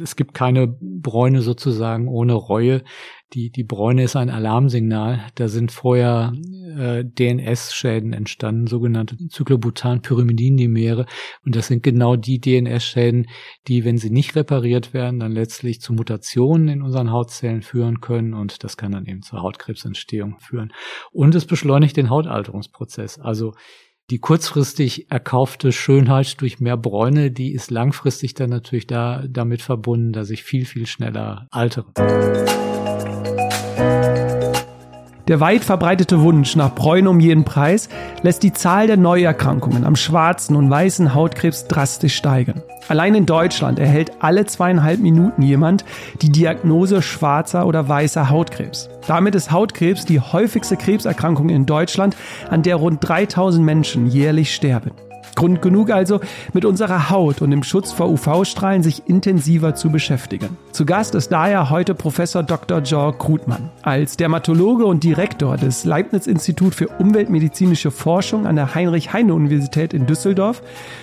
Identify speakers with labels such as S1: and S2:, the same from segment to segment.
S1: Es gibt keine Bräune sozusagen ohne Reue. Die, die Bräune ist ein Alarmsignal. Da sind vorher äh, DNS-Schäden entstanden, sogenannte Cyclobutan-Pyrimidindimere. Und das sind genau die DNS-Schäden, die, wenn sie nicht repariert werden, dann letztlich zu Mutationen in unseren Hautzellen führen können. Und das kann dann eben zur Hautkrebsentstehung führen. Und es beschleunigt den Hautalterungsprozess. Also die kurzfristig erkaufte Schönheit durch mehr Bräune, die ist langfristig dann natürlich da damit verbunden, dass ich viel, viel schneller altere.
S2: Der weit verbreitete Wunsch nach Bräune um jeden Preis lässt die Zahl der Neuerkrankungen am schwarzen und weißen Hautkrebs drastisch steigen. Allein in Deutschland erhält alle zweieinhalb Minuten jemand die Diagnose schwarzer oder weißer Hautkrebs. Damit ist Hautkrebs die häufigste Krebserkrankung in Deutschland, an der rund 3000 Menschen jährlich sterben. Grund genug also, mit unserer Haut und dem Schutz vor UV-Strahlen sich intensiver zu beschäftigen. Zu Gast ist daher heute Professor Dr. Joe Krutmann. Als Dermatologe und Direktor des Leibniz-Institut für umweltmedizinische Forschung an der Heinrich-Heine-Universität in Düsseldorf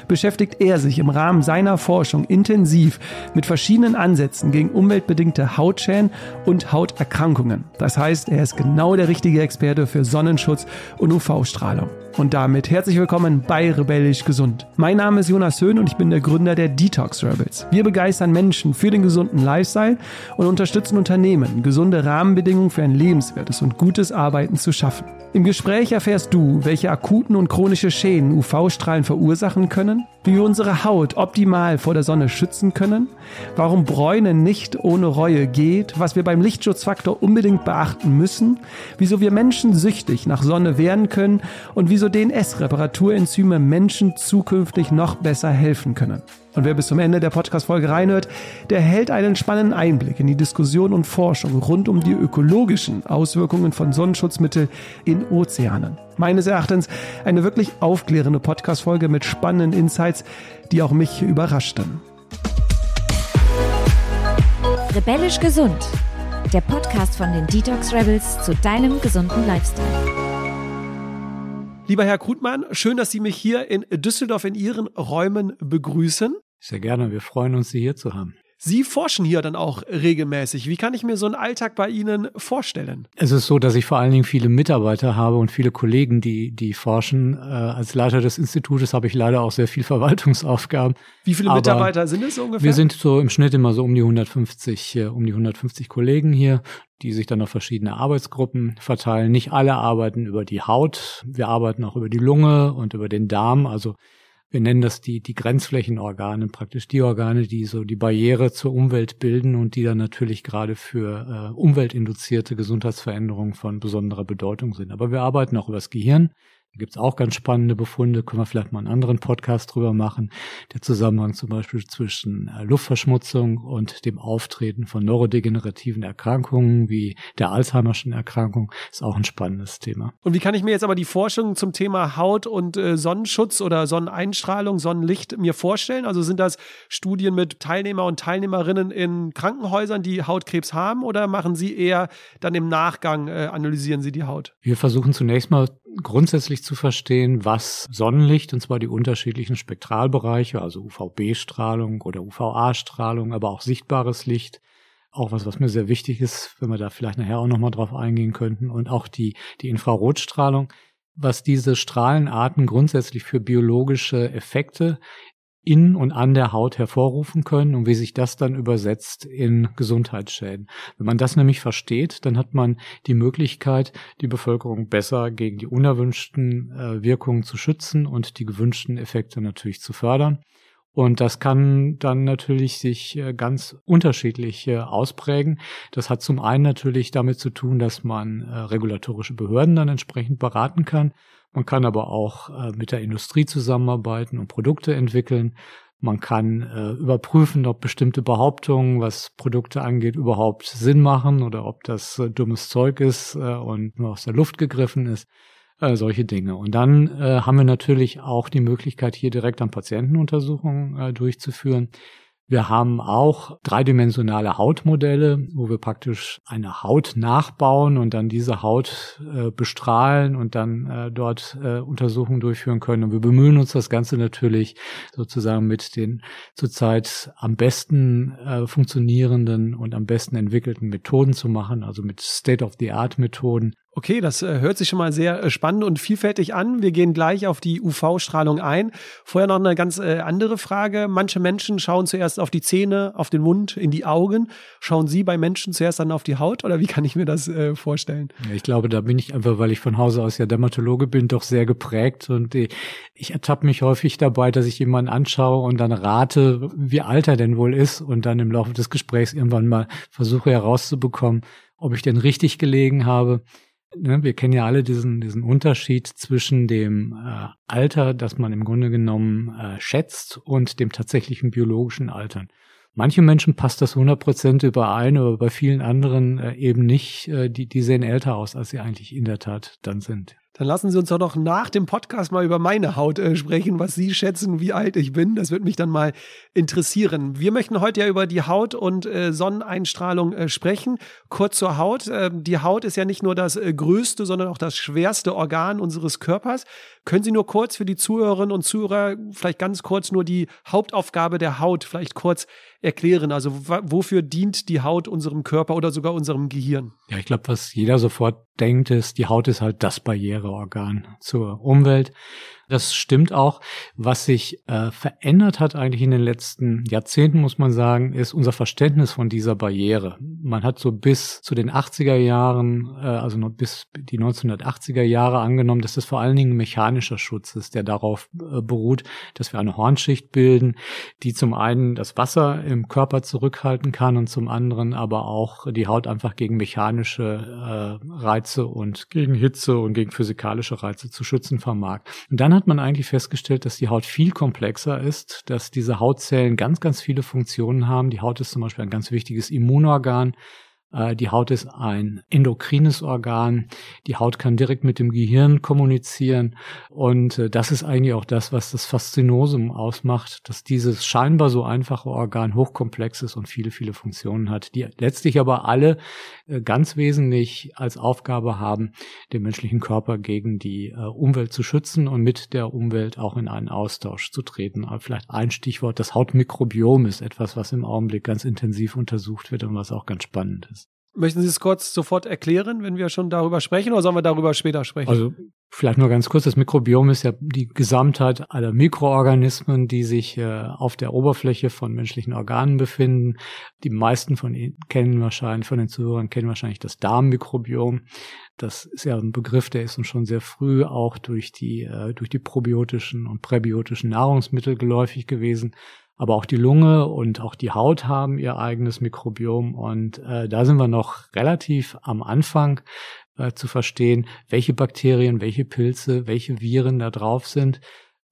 S2: beschäftigt er sich im Rahmen seiner Forschung intensiv mit verschiedenen Ansätzen gegen umweltbedingte Hautschäden und Hauterkrankungen. Das heißt, er ist genau der richtige Experte für Sonnenschutz und UV-Strahlung. Und damit herzlich willkommen bei Rebellisch Gesund. Mein Name ist Jonas Höhn und ich bin der Gründer der Detox Rebels. Wir begeistern Menschen für den gesunden Lifestyle und unterstützen Unternehmen, gesunde Rahmenbedingungen für ein lebenswertes und gutes Arbeiten zu schaffen. Im Gespräch erfährst du, welche akuten und chronische Schäden UV-Strahlen verursachen können, wie wir unsere Haut optimal vor der Sonne schützen können, warum Bräune nicht ohne Reue geht, was wir beim Lichtschutzfaktor unbedingt beachten müssen, wieso wir Menschen süchtig nach Sonne werden können und wieso DNS-Reparaturenzyme Menschen zukünftig noch besser helfen können. Und wer bis zum Ende der Podcast-Folge reinhört, der hält einen spannenden Einblick in die Diskussion und Forschung rund um die ökologischen Auswirkungen von Sonnenschutzmitteln in Ozeanen. Meines Erachtens eine wirklich aufklärende Podcast-Folge mit spannenden Insights, die auch mich überraschten.
S3: Rebellisch gesund. Der Podcast von den Detox Rebels zu deinem gesunden Lifestyle.
S2: Lieber Herr Krutmann, schön, dass Sie mich hier in Düsseldorf in Ihren Räumen begrüßen.
S1: Sehr gerne, wir freuen uns, Sie hier zu haben.
S2: Sie forschen hier dann auch regelmäßig. Wie kann ich mir so einen Alltag bei Ihnen vorstellen?
S1: Es ist so, dass ich vor allen Dingen viele Mitarbeiter habe und viele Kollegen, die, die forschen. Äh, als Leiter des Institutes habe ich leider auch sehr viel Verwaltungsaufgaben.
S2: Wie viele Mitarbeiter sind es ungefähr?
S1: Wir sind so im Schnitt immer so um die 150, äh, um die 150 Kollegen hier die sich dann auf verschiedene Arbeitsgruppen verteilen. Nicht alle arbeiten über die Haut. Wir arbeiten auch über die Lunge und über den Darm. Also wir nennen das die, die Grenzflächenorgane, praktisch die Organe, die so die Barriere zur Umwelt bilden und die dann natürlich gerade für äh, umweltinduzierte Gesundheitsveränderungen von besonderer Bedeutung sind. Aber wir arbeiten auch über das Gehirn. Da gibt's auch ganz spannende Befunde, können wir vielleicht mal einen anderen Podcast drüber machen. Der Zusammenhang zum Beispiel zwischen äh, Luftverschmutzung und dem Auftreten von neurodegenerativen Erkrankungen wie der Alzheimerschen Erkrankung ist auch ein spannendes Thema.
S2: Und wie kann ich mir jetzt aber die Forschung zum Thema Haut und äh, Sonnenschutz oder Sonneneinstrahlung, Sonnenlicht mir vorstellen? Also sind das Studien mit Teilnehmer und Teilnehmerinnen in Krankenhäusern, die Hautkrebs haben oder machen Sie eher dann im Nachgang, äh, analysieren Sie die Haut?
S1: Wir versuchen zunächst mal grundsätzlich zu verstehen, was Sonnenlicht, und zwar die unterschiedlichen Spektralbereiche, also UVB-Strahlung oder UVA-Strahlung, aber auch sichtbares Licht, auch was, was mir sehr wichtig ist, wenn wir da vielleicht nachher auch nochmal drauf eingehen könnten, und auch die, die Infrarotstrahlung, was diese Strahlenarten grundsätzlich für biologische Effekte in und an der Haut hervorrufen können und wie sich das dann übersetzt in Gesundheitsschäden. Wenn man das nämlich versteht, dann hat man die Möglichkeit, die Bevölkerung besser gegen die unerwünschten äh, Wirkungen zu schützen und die gewünschten Effekte natürlich zu fördern. Und das kann dann natürlich sich äh, ganz unterschiedlich äh, ausprägen. Das hat zum einen natürlich damit zu tun, dass man regulatorische Behörden dann entsprechend beraten kann. Man kann aber auch äh, mit der Industrie zusammenarbeiten und Produkte entwickeln. Man kann äh, überprüfen, ob bestimmte Behauptungen, was Produkte angeht, überhaupt Sinn machen oder ob das äh, dummes Zeug ist äh, und nur aus der Luft gegriffen ist. Äh, solche Dinge. Und dann äh, haben wir natürlich auch die Möglichkeit, hier direkt an Patientenuntersuchungen durchzuführen. Wir haben auch dreidimensionale Hautmodelle, wo wir praktisch eine Haut nachbauen und dann diese Haut äh, bestrahlen und dann äh, dort äh, Untersuchungen durchführen können. Und wir bemühen uns das Ganze natürlich sozusagen mit den zurzeit am besten äh, funktionierenden und am besten entwickelten Methoden zu machen, also mit State-of-the-Art-Methoden,
S2: Okay, das äh, hört sich schon mal sehr äh, spannend und vielfältig an. Wir gehen gleich auf die UV-Strahlung ein. Vorher noch eine ganz äh, andere Frage. Manche Menschen schauen zuerst auf die Zähne, auf den Mund, in die Augen. Schauen Sie bei Menschen zuerst dann auf die Haut oder wie kann ich mir das vorstellen?
S1: Ich glaube, da bin ich einfach, weil ich von Hause aus ja Dermatologe bin, doch sehr geprägt und ich ertappe mich häufig dabei, dass ich jemanden anschaue und dann rate, wie alt er denn wohl ist und dann im Laufe des Gesprächs irgendwann mal versuche herauszubekommen, ob ich denn richtig gelegen habe wir kennen ja alle diesen, diesen Unterschied zwischen dem äh, Alter, das man im Grunde genommen äh, schätzt, und dem tatsächlichen biologischen Altern. Manche Menschen passt das 100% überein, aber bei vielen anderen äh, eben nicht. Äh, die, die sehen älter aus, als sie eigentlich in der Tat dann sind.
S2: Dann lassen Sie uns doch noch nach dem Podcast mal über meine Haut äh, sprechen, was Sie schätzen, wie alt ich bin. Das würde mich dann mal interessieren. Wir möchten heute ja über die Haut und äh, Sonneneinstrahlung äh, sprechen. Kurz zur Haut. Ähm, die Haut ist ja nicht nur das äh, größte, sondern auch das schwerste Organ unseres Körpers. Können Sie nur kurz für die Zuhörerinnen und Zuhörer vielleicht ganz kurz nur die Hauptaufgabe der Haut vielleicht kurz erklären? Also wofür dient die Haut unserem Körper oder sogar unserem Gehirn?
S1: Ja, ich glaube, was jeder sofort denkt, ist, die Haut ist halt das Barriereorgan zur Umwelt. Das stimmt auch. Was sich äh, verändert hat eigentlich in den letzten Jahrzehnten, muss man sagen, ist unser Verständnis von dieser Barriere. Man hat so bis zu den 80er Jahren, äh, also bis die 1980er Jahre angenommen, dass das vor allen Dingen mechanischer Schutz ist, der darauf äh, beruht, dass wir eine Hornschicht bilden, die zum einen das Wasser im Körper zurückhalten kann und zum anderen aber auch die Haut einfach gegen mechanische äh, Reize und gegen Hitze und gegen physikalische Reize zu schützen vermag. Und dann hat man eigentlich festgestellt, dass die Haut viel komplexer ist, dass diese Hautzellen ganz, ganz viele Funktionen haben. Die Haut ist zum Beispiel ein ganz wichtiges Immunorgan. Äh, die Haut ist ein endokrines Organ. Die Haut kann direkt mit dem Gehirn kommunizieren. Und äh, das ist eigentlich auch das, was das Faszinosum ausmacht, dass dieses scheinbar so einfache Organ hochkomplex ist und viele, viele Funktionen hat, die letztlich aber alle äh, ganz wesentlich als Aufgabe haben, den menschlichen Körper gegen die Umwelt zu schützen und mit der Umwelt auch in einen Austausch zu treten. Aber vielleicht ein Stichwort, das Hautmikrobiom ist etwas, was im Augenblick ganz intensiv untersucht wird und was auch ganz spannend ist.
S2: Möchten Sie es kurz sofort erklären, wenn wir schon darüber sprechen, oder sollen wir darüber später sprechen?
S1: Also vielleicht nur ganz kurz, das Mikrobiom ist ja die Gesamtheit aller Mikroorganismen, die sich äh, auf der Oberfläche von menschlichen Organen befinden. Die meisten von Ihnen kennen wahrscheinlich, von den Zuhörern kennen wahrscheinlich das Darmmikrobiom. Das ist ja ein Begriff, der ist uns schon sehr früh auch durch die, äh, durch die probiotischen und präbiotischen Nahrungsmittel geläufig gewesen aber auch die Lunge und auch die Haut haben ihr eigenes Mikrobiom und äh, da sind wir noch relativ am Anfang äh, zu verstehen, welche Bakterien, welche Pilze, welche Viren da drauf sind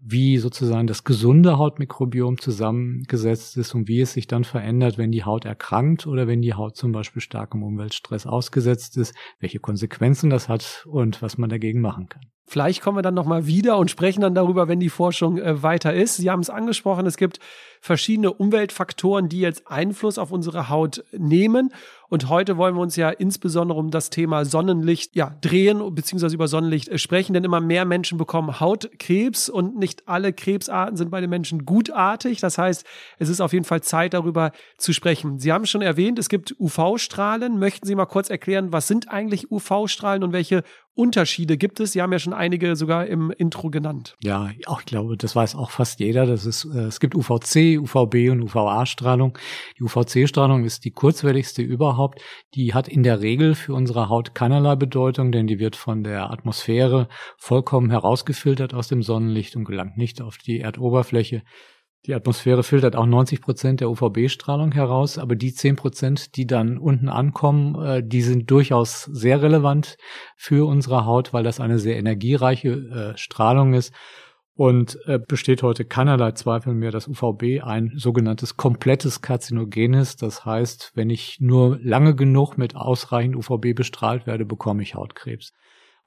S1: wie sozusagen das gesunde Hautmikrobiom zusammengesetzt ist und wie es sich dann verändert, wenn die Haut erkrankt oder wenn die Haut zum Beispiel starkem Umweltstress ausgesetzt ist, welche Konsequenzen das hat und was man dagegen machen kann.
S2: Vielleicht kommen wir dann nochmal wieder und sprechen dann darüber, wenn die Forschung äh, weiter ist. Sie haben es angesprochen, es gibt verschiedene Umweltfaktoren, die jetzt Einfluss auf unsere Haut nehmen. Und heute wollen wir uns ja insbesondere um das Thema Sonnenlicht ja, drehen beziehungsweise über Sonnenlicht äh, sprechen, denn immer mehr Menschen bekommen Hautkrebs und nicht alle Krebsarten sind bei den Menschen gutartig. Das heißt, es ist auf jeden Fall Zeit, darüber zu sprechen. Sie haben schon erwähnt, es gibt UV-Strahlen. Möchten Sie mal kurz erklären, was sind eigentlich UV-Strahlen und welche Unterschiede gibt es? Sie haben ja schon einige sogar im Intro genannt.
S1: Ja, ich glaube, das weiß auch fast jeder. Das ist, äh, es gibt UVC, UVB und UVA-Strahlung. Die UVC-Strahlung ist die kurzwelligste überhaupt. Die hat in der Regel für unsere Haut keinerlei Bedeutung, denn die wird von der Atmosphäre vollkommen herausgefiltert aus dem Sonnenlicht und gelangt nicht auf die Erdoberfläche. Die Atmosphäre filtert auch 90 Prozent der UVB-Strahlung heraus, aber die 10 Prozent, die dann unten ankommen, äh, die sind durchaus sehr relevant für unsere Haut, weil das eine sehr energiereiche äh, Strahlung ist. Und äh, besteht heute keinerlei Zweifel mehr, dass UVB ein sogenanntes komplettes Karzinogen ist. Das heißt, wenn ich nur lange genug mit ausreichend UVB bestrahlt werde, bekomme ich Hautkrebs.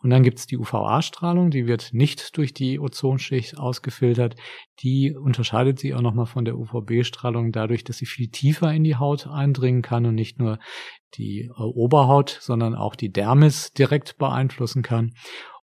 S1: Und dann gibt's die UVA-Strahlung, die wird nicht durch die Ozonschicht ausgefiltert. Die unterscheidet sich auch nochmal von der UVB-Strahlung dadurch, dass sie viel tiefer in die Haut eindringen kann und nicht nur die äh, Oberhaut, sondern auch die Dermis direkt beeinflussen kann.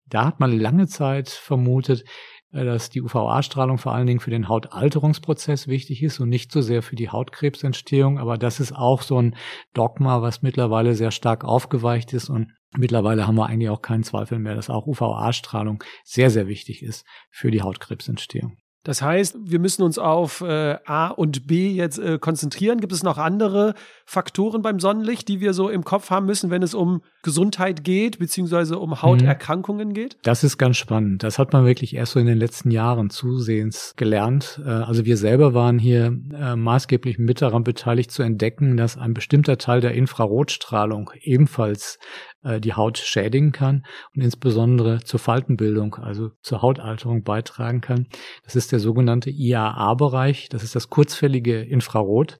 S1: Da hat man lange Zeit vermutet, dass die UVA-Strahlung vor allen Dingen für den Hautalterungsprozess wichtig ist und nicht so sehr für die Hautkrebsentstehung. Aber das ist auch so ein Dogma, was mittlerweile sehr stark aufgeweicht ist und mittlerweile haben wir eigentlich auch keinen Zweifel mehr, dass auch UVA-Strahlung sehr, sehr wichtig ist für die Hautkrebsentstehung.
S2: Das heißt, wir müssen uns auf äh, A und B jetzt äh, konzentrieren. Gibt es noch andere Faktoren beim Sonnenlicht, die wir so im Kopf haben müssen, wenn es um Gesundheit geht, beziehungsweise um Hauterkrankungen geht?
S1: Das ist ganz spannend. Das hat man wirklich erst so in den letzten Jahren zusehends gelernt. Äh, also wir selber waren hier äh, maßgeblich mit daran beteiligt zu entdecken, dass ein bestimmter Teil der Infrarotstrahlung ebenfalls äh, die Haut schädigen kann und insbesondere zur Faltenbildung, also zur Hautalterung beitragen kann. Das ist der sogenannte IAA-Bereich, das ist das kurzfällige Infrarot.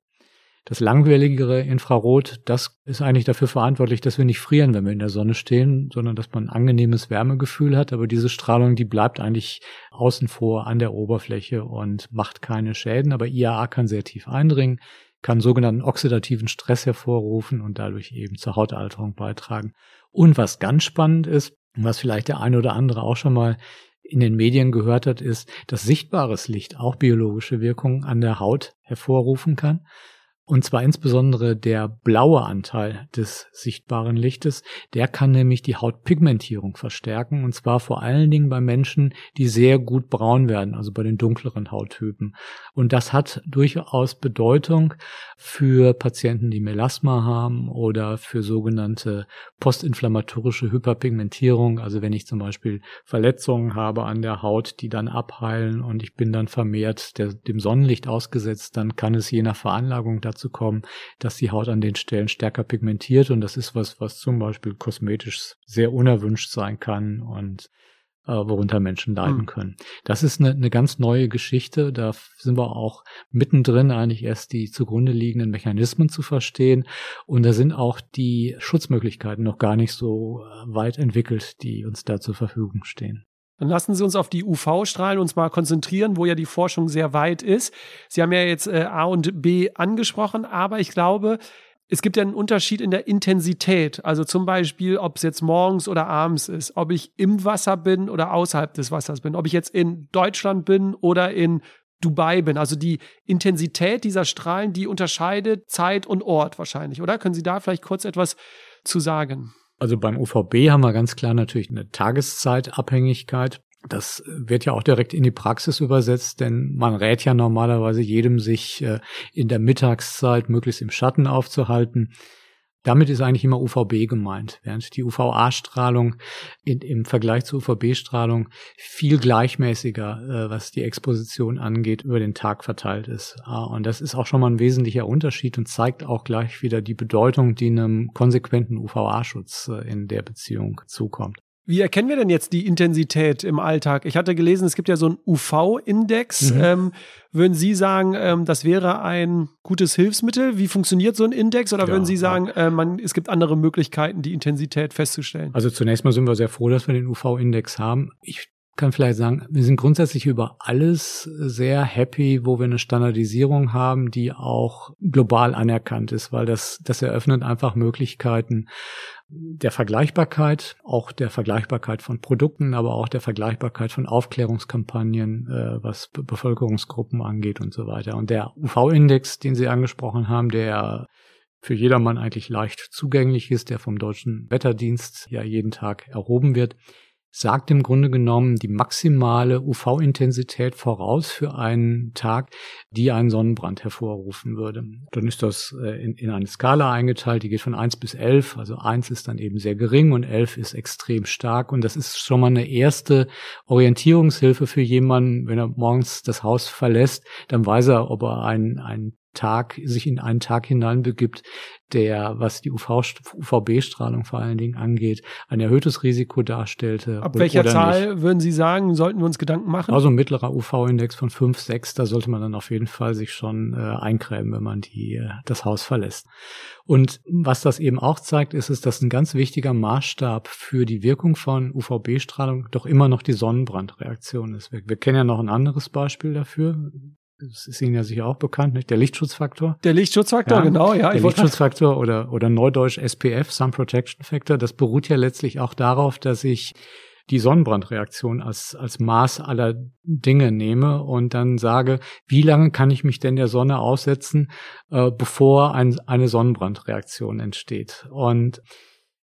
S1: Das langwelligere Infrarot, das ist eigentlich dafür verantwortlich, dass wir nicht frieren, wenn wir in der Sonne stehen, sondern dass man ein angenehmes Wärmegefühl hat. Aber diese Strahlung, die bleibt eigentlich außen vor an der Oberfläche und macht keine Schäden. Aber IAA kann sehr tief eindringen kann sogenannten oxidativen Stress hervorrufen und dadurch eben zur Hautalterung beitragen. Und was ganz spannend ist, was vielleicht der eine oder andere auch schon mal in den Medien gehört hat, ist, dass sichtbares Licht auch biologische Wirkungen an der Haut hervorrufen kann. Und zwar insbesondere der blaue Anteil des sichtbaren Lichtes, der kann nämlich die Hautpigmentierung verstärken. Und zwar vor allen Dingen bei Menschen, die sehr gut braun werden, also bei den dunkleren Hauttypen. Und das hat durchaus Bedeutung für Patienten, die Melasma haben oder für sogenannte postinflammatorische Hyperpigmentierung. Also wenn ich zum Beispiel Verletzungen habe an der Haut, die dann abheilen und ich bin dann vermehrt der, dem Sonnenlicht ausgesetzt, dann kann es je nach Veranlagung dazu zu kommen, dass die Haut an den Stellen stärker pigmentiert und das ist was, was zum Beispiel kosmetisch sehr unerwünscht sein kann und äh, worunter Menschen leiden mhm. können. Das ist eine, eine ganz neue Geschichte. Da sind wir auch mittendrin, eigentlich erst die zugrunde liegenden Mechanismen zu verstehen. Und da sind auch die Schutzmöglichkeiten noch gar nicht so äh, weit entwickelt, die uns da zur Verfügung stehen.
S2: Dann lassen Sie uns auf die UV-Strahlen uns mal konzentrieren, wo ja die Forschung sehr weit ist. Sie haben ja jetzt äh, A und B angesprochen, aber ich glaube, es gibt ja einen Unterschied in der Intensität. Also zum Beispiel, ob es jetzt morgens oder abends ist, ob ich im Wasser bin oder außerhalb des Wassers bin, ob ich jetzt in Deutschland bin oder in Dubai bin. Also die Intensität dieser Strahlen, die unterscheidet Zeit und Ort wahrscheinlich, oder? Können Sie da vielleicht kurz etwas zu sagen?
S1: Also beim UVB haben wir ganz klar natürlich eine Tageszeitabhängigkeit. Das wird ja auch direkt in die Praxis übersetzt, denn man rät ja normalerweise jedem, sich äh, in der Mittagszeit möglichst im Schatten aufzuhalten. Damit ist eigentlich immer UVB gemeint, während die UVA-Strahlung im Vergleich zur UVB-Strahlung viel gleichmäßiger, äh, was die Exposition angeht, über den Tag verteilt ist. Ah, und das ist auch schon mal ein wesentlicher Unterschied und zeigt auch gleich wieder die Bedeutung, die einem konsequenten UVA-Schutz äh, in der Beziehung zukommt.
S2: Wie erkennen wir denn jetzt die Intensität im Alltag? Ich hatte gelesen, es gibt ja so einen UV-Index. Mhm. Ähm, würden Sie sagen, ähm, das wäre ein gutes Hilfsmittel? Wie funktioniert so ein Index? Oder ja, würden Sie sagen, äh, man, es gibt andere Möglichkeiten, die Intensität festzustellen?
S1: Also zunächst mal sind wir sehr froh, dass wir den UV-Index haben. Ich kann vielleicht sagen, wir sind grundsätzlich über alles sehr happy, wo wir eine Standardisierung haben, die auch global anerkannt ist, weil das, das eröffnet einfach Möglichkeiten der Vergleichbarkeit, auch der Vergleichbarkeit von Produkten, aber auch der Vergleichbarkeit von Aufklärungskampagnen, äh, was Be Bevölkerungsgruppen angeht und so weiter. Und der UV-Index, den Sie angesprochen haben, der für jedermann eigentlich leicht zugänglich ist, der vom Deutschen Wetterdienst ja jeden Tag erhoben wird, sagt im Grunde genommen die maximale UV-Intensität voraus für einen Tag, die einen Sonnenbrand hervorrufen würde. Dann ist das äh, in, in eine Skala eingeteilt, die geht von eins bis elf. Also eins ist dann eben sehr gering und elf ist extrem stark. Und das ist schon mal eine erste Orientierungshilfe für jemanden, wenn er morgens das Haus verlässt, dann weiß er, ob er einen, einen Tag, sich in einen Tag hineinbegibt, der, was die UV, UVB-Strahlung vor allen Dingen angeht, ein erhöhtes Risiko darstellte.
S2: Ab welcher Zahl nicht. würden Sie sagen, sollten wir uns Gedanken machen?
S1: Also ein mittlerer UV-Index von 5, 6, da sollte man dann auf jeden Fall sich schon äh, eincremen, wenn man die, äh, das Haus verlässt. Und was das eben auch zeigt, ist es, dass ein ganz wichtiger Maßstab für die Wirkung von UVB-Strahlung doch immer noch die Sonnenbrandreaktion ist. Wir, wir kennen ja noch ein anderes Beispiel dafür das ist Ihnen ja sicher auch bekannt, nicht? Der Lichtschutzfaktor.
S2: Der Lichtschutzfaktor, ja, genau, ja.
S1: Der Lichtschutzfaktor oder, oder neudeutsch SPF, Sun Protection Factor, das beruht ja letztlich auch darauf, dass ich die Sonnenbrandreaktion als, als Maß aller Dinge nehme und dann sage, wie lange kann ich mich denn der Sonne aussetzen, äh, bevor ein, eine Sonnenbrandreaktion entsteht. Und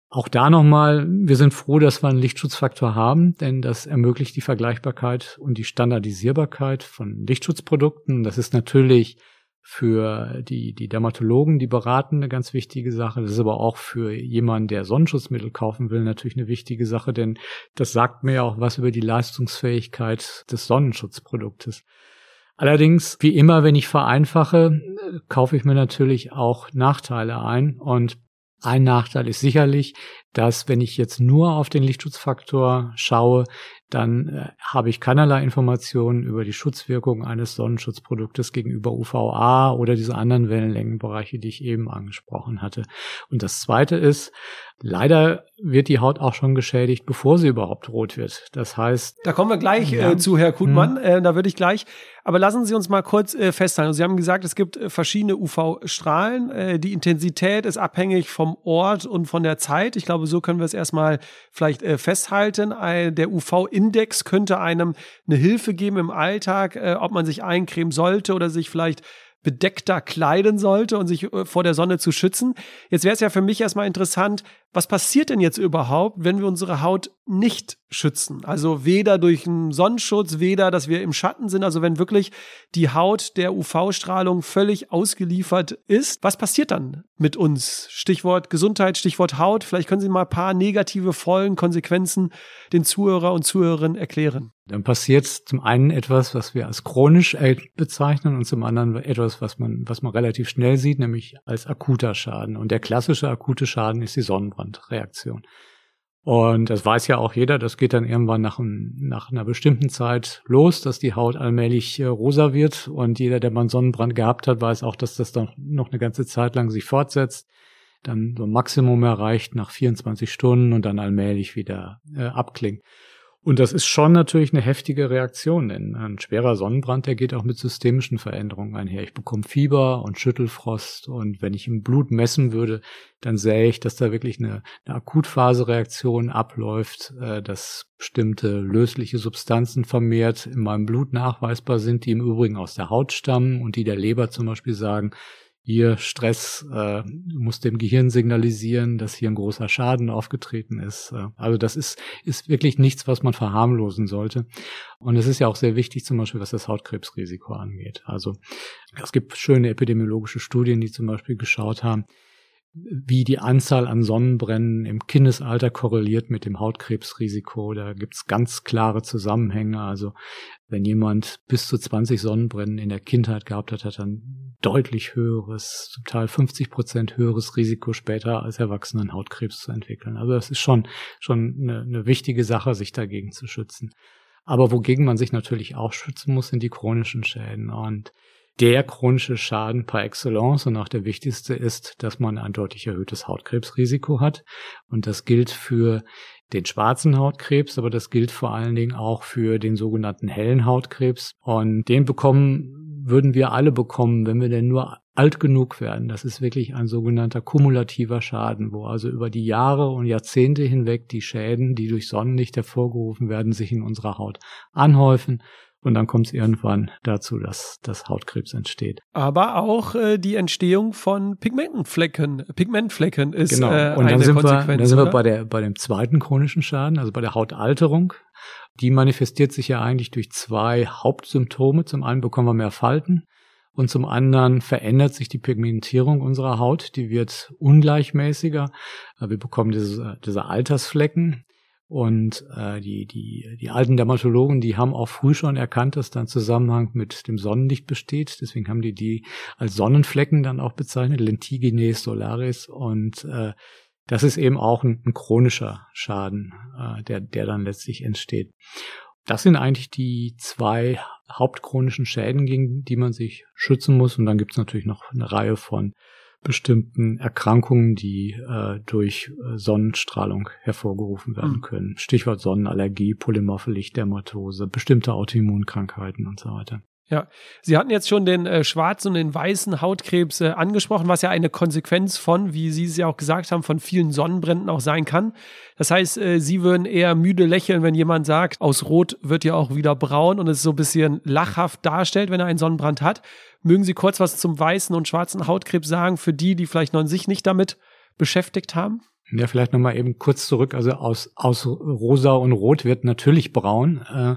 S1: auch da nochmal, wir sind froh, dass wir einen Lichtschutzfaktor haben, denn das ermöglicht die Vergleichbarkeit und die Standardisierbarkeit von Lichtschutzprodukten. Das ist natürlich für die, die Dermatologen, die beraten, eine ganz wichtige Sache. Das ist aber auch für jemanden, der Sonnenschutzmittel kaufen will, natürlich eine wichtige Sache, denn das sagt mir ja auch was über die Leistungsfähigkeit des Sonnenschutzproduktes. Allerdings, wie immer, wenn ich vereinfache, kaufe ich mir natürlich auch Nachteile ein und ein Nachteil ist sicherlich, dass wenn ich jetzt nur auf den Lichtschutzfaktor schaue, dann äh, habe ich keinerlei Informationen über die Schutzwirkung eines Sonnenschutzproduktes gegenüber UVA oder diese anderen Wellenlängenbereiche, die ich eben angesprochen hatte. Und das Zweite ist, leider wird die Haut auch schon geschädigt, bevor sie überhaupt rot wird. Das heißt.
S2: Da kommen wir gleich ja. äh, zu, Herr Kutmann. Hm. Äh, da würde ich gleich. Aber lassen Sie uns mal kurz äh, festhalten. Sie haben gesagt, es gibt äh, verschiedene UV-Strahlen. Äh, die Intensität ist abhängig vom Ort und von der Zeit. Ich glaube, so können wir es erstmal vielleicht äh, festhalten. der UV Index könnte einem eine Hilfe geben im Alltag, äh, ob man sich eincremen sollte oder sich vielleicht bedeckter kleiden sollte und sich äh, vor der Sonne zu schützen. Jetzt wäre es ja für mich erstmal interessant, was passiert denn jetzt überhaupt, wenn wir unsere Haut nicht schützen? Also weder durch einen Sonnenschutz, weder, dass wir im Schatten sind, also wenn wirklich die Haut der UV-Strahlung völlig ausgeliefert ist. Was passiert dann mit uns? Stichwort Gesundheit, Stichwort Haut. Vielleicht können Sie mal ein paar negative Folgen, Konsequenzen den Zuhörer und Zuhörerinnen erklären.
S1: Dann passiert zum einen etwas, was wir als chronisch bezeichnen und zum anderen etwas, was man, was man relativ schnell sieht, nämlich als akuter Schaden. Und der klassische akute Schaden ist die Sonnenbrandreaktion. Und das weiß ja auch jeder, das geht dann irgendwann nach, nach einer bestimmten Zeit los, dass die Haut allmählich äh, rosa wird. Und jeder, der mal einen Sonnenbrand gehabt hat, weiß auch, dass das dann noch eine ganze Zeit lang sich fortsetzt. Dann so ein Maximum erreicht nach 24 Stunden und dann allmählich wieder äh, abklingt. Und das ist schon natürlich eine heftige Reaktion, denn ein schwerer Sonnenbrand, der geht auch mit systemischen Veränderungen einher. Ich bekomme Fieber und Schüttelfrost und wenn ich im Blut messen würde, dann sähe ich, dass da wirklich eine, eine Akutphase-Reaktion abläuft, äh, dass bestimmte lösliche Substanzen vermehrt in meinem Blut nachweisbar sind, die im Übrigen aus der Haut stammen und die der Leber zum Beispiel sagen, hier Stress äh, muss dem Gehirn signalisieren, dass hier ein großer Schaden aufgetreten ist. Äh, also das ist, ist wirklich nichts, was man verharmlosen sollte. Und es ist ja auch sehr wichtig, zum Beispiel, was das Hautkrebsrisiko angeht. Also es gibt schöne epidemiologische Studien, die zum Beispiel geschaut haben, wie die Anzahl an Sonnenbrennen im Kindesalter korreliert mit dem Hautkrebsrisiko. Da gibt's ganz klare Zusammenhänge. Also wenn jemand bis zu 20 Sonnenbrennen in der Kindheit gehabt hat, hat er ein deutlich höheres, zum Teil 50 Prozent höheres Risiko später als Erwachsenen Hautkrebs zu entwickeln. Also das ist schon, schon eine, eine wichtige Sache, sich dagegen zu schützen. Aber wogegen man sich natürlich auch schützen muss, sind die chronischen Schäden. Und der chronische Schaden par excellence und auch der wichtigste ist, dass man ein deutlich erhöhtes Hautkrebsrisiko hat. Und das gilt für den schwarzen Hautkrebs, aber das gilt vor allen Dingen auch für den sogenannten hellen Hautkrebs. Und den bekommen, würden wir alle bekommen, wenn wir denn nur alt genug werden. Das ist wirklich ein sogenannter kumulativer Schaden, wo also über die Jahre und Jahrzehnte hinweg die Schäden, die durch Sonnenlicht hervorgerufen werden, sich in unserer Haut anhäufen und dann kommt es irgendwann dazu, dass das Hautkrebs entsteht.
S2: Aber auch äh, die Entstehung von Pigmentenflecken, Pigmentflecken ist
S1: genau.
S2: äh,
S1: und dann eine sind Konsequenz. Wir, dann sind wir bei der bei dem zweiten chronischen Schaden, also bei der Hautalterung. Die manifestiert sich ja eigentlich durch zwei Hauptsymptome. Zum einen bekommen wir mehr Falten und zum anderen verändert sich die Pigmentierung unserer Haut. Die wird ungleichmäßiger. Wir bekommen diese, diese Altersflecken Und äh, die, die, die alten Dermatologen, die haben auch früh schon erkannt, dass da ein Zusammenhang mit dem Sonnenlicht besteht. Deswegen haben die die als Sonnenflecken dann auch bezeichnet, Lentigines solaris. Und äh, das ist eben auch ein, ein chronischer Schaden, äh, der, der dann letztlich entsteht. Das sind eigentlich die zwei hauptchronischen Schäden, gegen die man sich schützen muss. Und dann gibt es natürlich noch eine Reihe von bestimmten Erkrankungen, die äh, durch äh, Sonnenstrahlung hervorgerufen werden mhm. können. Stichwort Sonnenallergie, polymorphe Lichtdermatose, bestimmte Autoimmunkrankheiten und so weiter.
S2: Ja, Sie hatten jetzt schon den äh, schwarzen und den weißen Hautkrebs äh, angesprochen, was ja eine Konsequenz von, wie Sie es ja auch gesagt haben, von vielen Sonnenbränden auch sein kann. Das heißt, äh, Sie würden eher müde lächeln, wenn jemand sagt, aus Rot wird ja auch wieder braun und es so ein bisschen lachhaft darstellt, wenn er einen Sonnenbrand hat. Mögen Sie kurz was zum weißen und schwarzen Hautkrebs sagen, für die, die vielleicht noch sich nicht damit beschäftigt haben?
S1: Ja, vielleicht nochmal eben kurz zurück. Also aus, aus rosa und rot wird natürlich braun. Äh,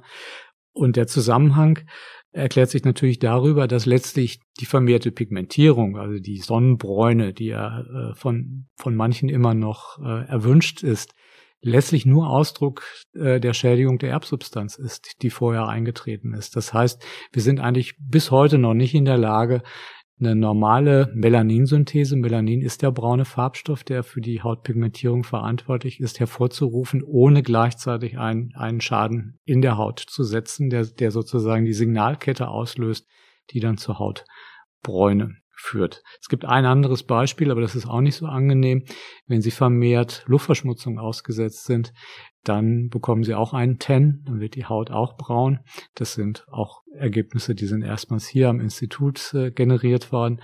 S1: und der Zusammenhang erklärt sich natürlich darüber, dass letztlich die vermehrte Pigmentierung, also die Sonnenbräune, die ja äh, von, von manchen immer noch äh, erwünscht ist, letztlich nur Ausdruck äh, der Schädigung der Erbsubstanz ist, die vorher eingetreten ist. Das heißt, wir sind eigentlich bis heute noch nicht in der Lage, eine normale Melaninsynthese, Melanin ist der braune Farbstoff, der für die Hautpigmentierung verantwortlich ist, hervorzurufen, ohne gleichzeitig einen, einen Schaden in der Haut zu setzen, der, der sozusagen die Signalkette auslöst, die dann zur Hautbräune führt. Es gibt ein anderes Beispiel, aber das ist auch nicht so angenehm. Wenn Sie vermehrt Luftverschmutzung ausgesetzt sind, dann bekommen Sie auch einen Ten, dann wird die Haut auch braun. Das sind auch Ergebnisse, die sind erstmals hier am Institut äh, generiert worden.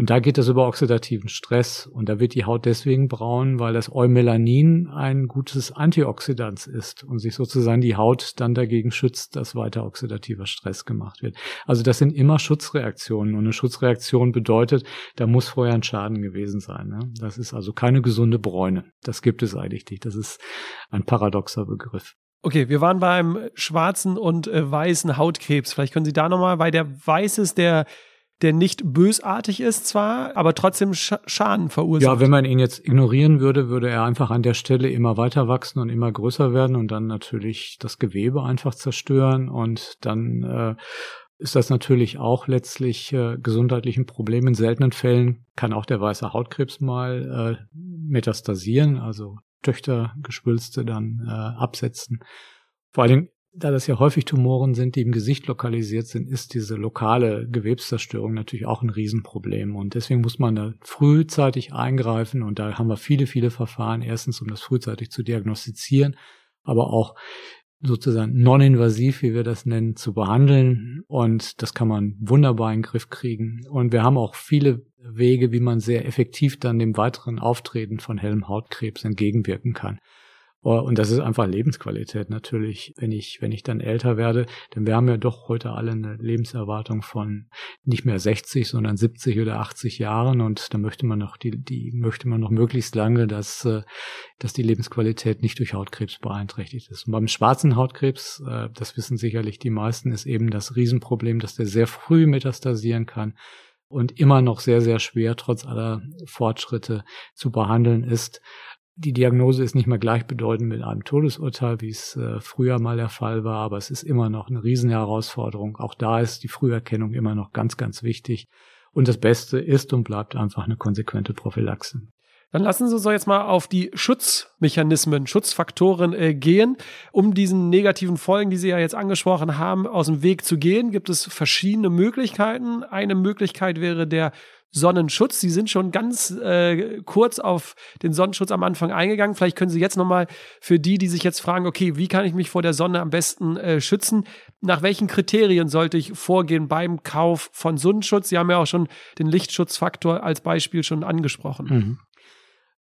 S1: Und da geht es über oxidativen Stress. Und da wird die Haut deswegen braun, weil das Eumelanin ein gutes Antioxidant ist und sich sozusagen die Haut dann dagegen schützt, dass weiter oxidativer Stress gemacht wird. Also das sind immer Schutzreaktionen. Und eine Schutzreaktion bedeutet, da muss vorher ein Schaden gewesen sein. Ne? Das ist also keine gesunde Bräune. Das gibt es eigentlich nicht. Das ist ein paradoxer Begriff.
S2: Okay, wir waren beim schwarzen und äh, weißen Hautkrebs. Vielleicht können Sie da nochmal, weil der weiß ist, der der nicht bösartig ist zwar, aber trotzdem Schaden verursacht.
S1: Ja, wenn man ihn jetzt ignorieren würde, würde er einfach an der Stelle immer weiter wachsen und immer größer werden und dann natürlich das Gewebe einfach zerstören und dann äh, ist das natürlich auch letztlich äh, gesundheitlich ein Problem. In seltenen Fällen kann auch der weiße Hautkrebs mal äh, metastasieren, also Töchtergeschwülste dann äh, absetzen. Vor allen Dingen, da das ja häufig Tumoren sind, die im Gesicht lokalisiert sind, ist diese lokale Gewebszerstörung natürlich auch ein Riesenproblem. Und deswegen muss man da frühzeitig eingreifen. Und da haben wir viele, viele Verfahren. Erstens, um das frühzeitig zu diagnostizieren, aber auch sozusagen non-invasiv, wie wir das nennen, zu behandeln. Und das kann man wunderbar in den Griff kriegen. Und wir haben auch viele Wege, wie man sehr effektiv dann dem weiteren Auftreten von hellem Hautkrebs entgegenwirken kann. Oh, und das ist einfach Lebensqualität natürlich, wenn ich, wenn ich dann älter werde. Denn wir haben ja doch heute alle eine Lebenserwartung von nicht mehr 60, sondern 70 oder 80 Jahren. Und da möchte man noch die, die möchte man noch möglichst lange, dass, äh, dass die Lebensqualität nicht durch Hautkrebs beeinträchtigt ist. Und beim schwarzen Hautkrebs, äh, das wissen sicherlich die meisten, ist eben das Riesenproblem, dass der sehr früh metastasieren kann und immer noch sehr, sehr schwer trotz aller Fortschritte zu behandeln ist. Die Diagnose ist nicht mehr gleichbedeutend mit einem Todesurteil, wie es äh, früher mal der Fall war, aber es ist immer noch eine Riesenherausforderung. Auch da ist die Früherkennung immer noch ganz, ganz wichtig. Und das Beste ist und bleibt einfach eine konsequente Prophylaxe.
S2: Dann lassen Sie uns doch jetzt mal auf die Schutzmechanismen, Schutzfaktoren äh, gehen. Um diesen negativen Folgen, die Sie ja jetzt angesprochen haben, aus dem Weg zu gehen, gibt es verschiedene Möglichkeiten. Eine Möglichkeit wäre der Sonnenschutz. Sie sind schon ganz äh, kurz auf den Sonnenschutz am Anfang eingegangen. Vielleicht können Sie jetzt nochmal für die, die sich jetzt fragen, okay, wie kann ich mich vor der Sonne am besten äh, schützen? Nach welchen Kriterien sollte ich vorgehen beim Kauf von Sonnenschutz? Sie haben ja auch schon den Lichtschutzfaktor als Beispiel schon angesprochen. Mhm.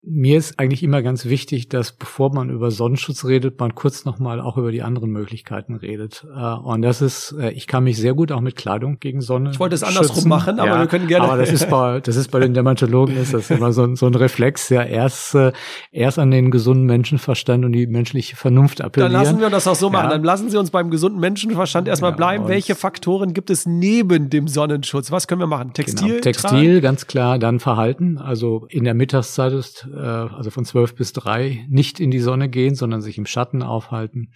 S1: Mir ist eigentlich immer ganz wichtig, dass bevor man über Sonnenschutz redet, man kurz nochmal auch über die anderen Möglichkeiten redet. Äh, und das ist, äh, ich kann mich sehr gut auch mit Kleidung gegen Sonne.
S2: Ich wollte es andersrum machen, aber ja, wir können gerne.
S1: Aber das ist bei, das ist bei den Dermatologen ist das immer so, so ein Reflex, ja, erst, äh, erst an den gesunden Menschenverstand und die menschliche Vernunft appellieren.
S2: Dann lassen wir das auch so machen. Ja. Dann lassen Sie uns beim gesunden Menschenverstand erstmal ja, bleiben. Welche Faktoren gibt es neben dem Sonnenschutz? Was können wir machen?
S1: Textil? Genau, Textil, tragen? ganz klar. Dann Verhalten. Also in der Mittagszeit ist äh, also von zwölf bis drei, nicht in die Sonne gehen, sondern sich im Schatten aufhalten.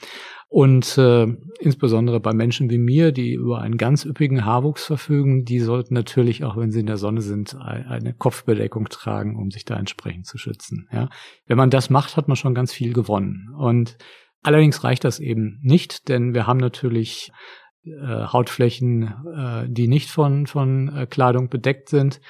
S1: Und äh, insbesondere bei Menschen wie mir, die über einen ganz üppigen Haarwuchs verfügen, die sollten natürlich, auch wenn sie in der Sonne sind, eine Kopfbedeckung tragen, um sich da entsprechend zu schützen. Ja? Wenn man das macht, hat man schon ganz viel gewonnen. Und allerdings reicht das eben nicht, denn wir haben natürlich äh, Hautflächen, äh, die nicht von, von äh, Kleidung bedeckt sind.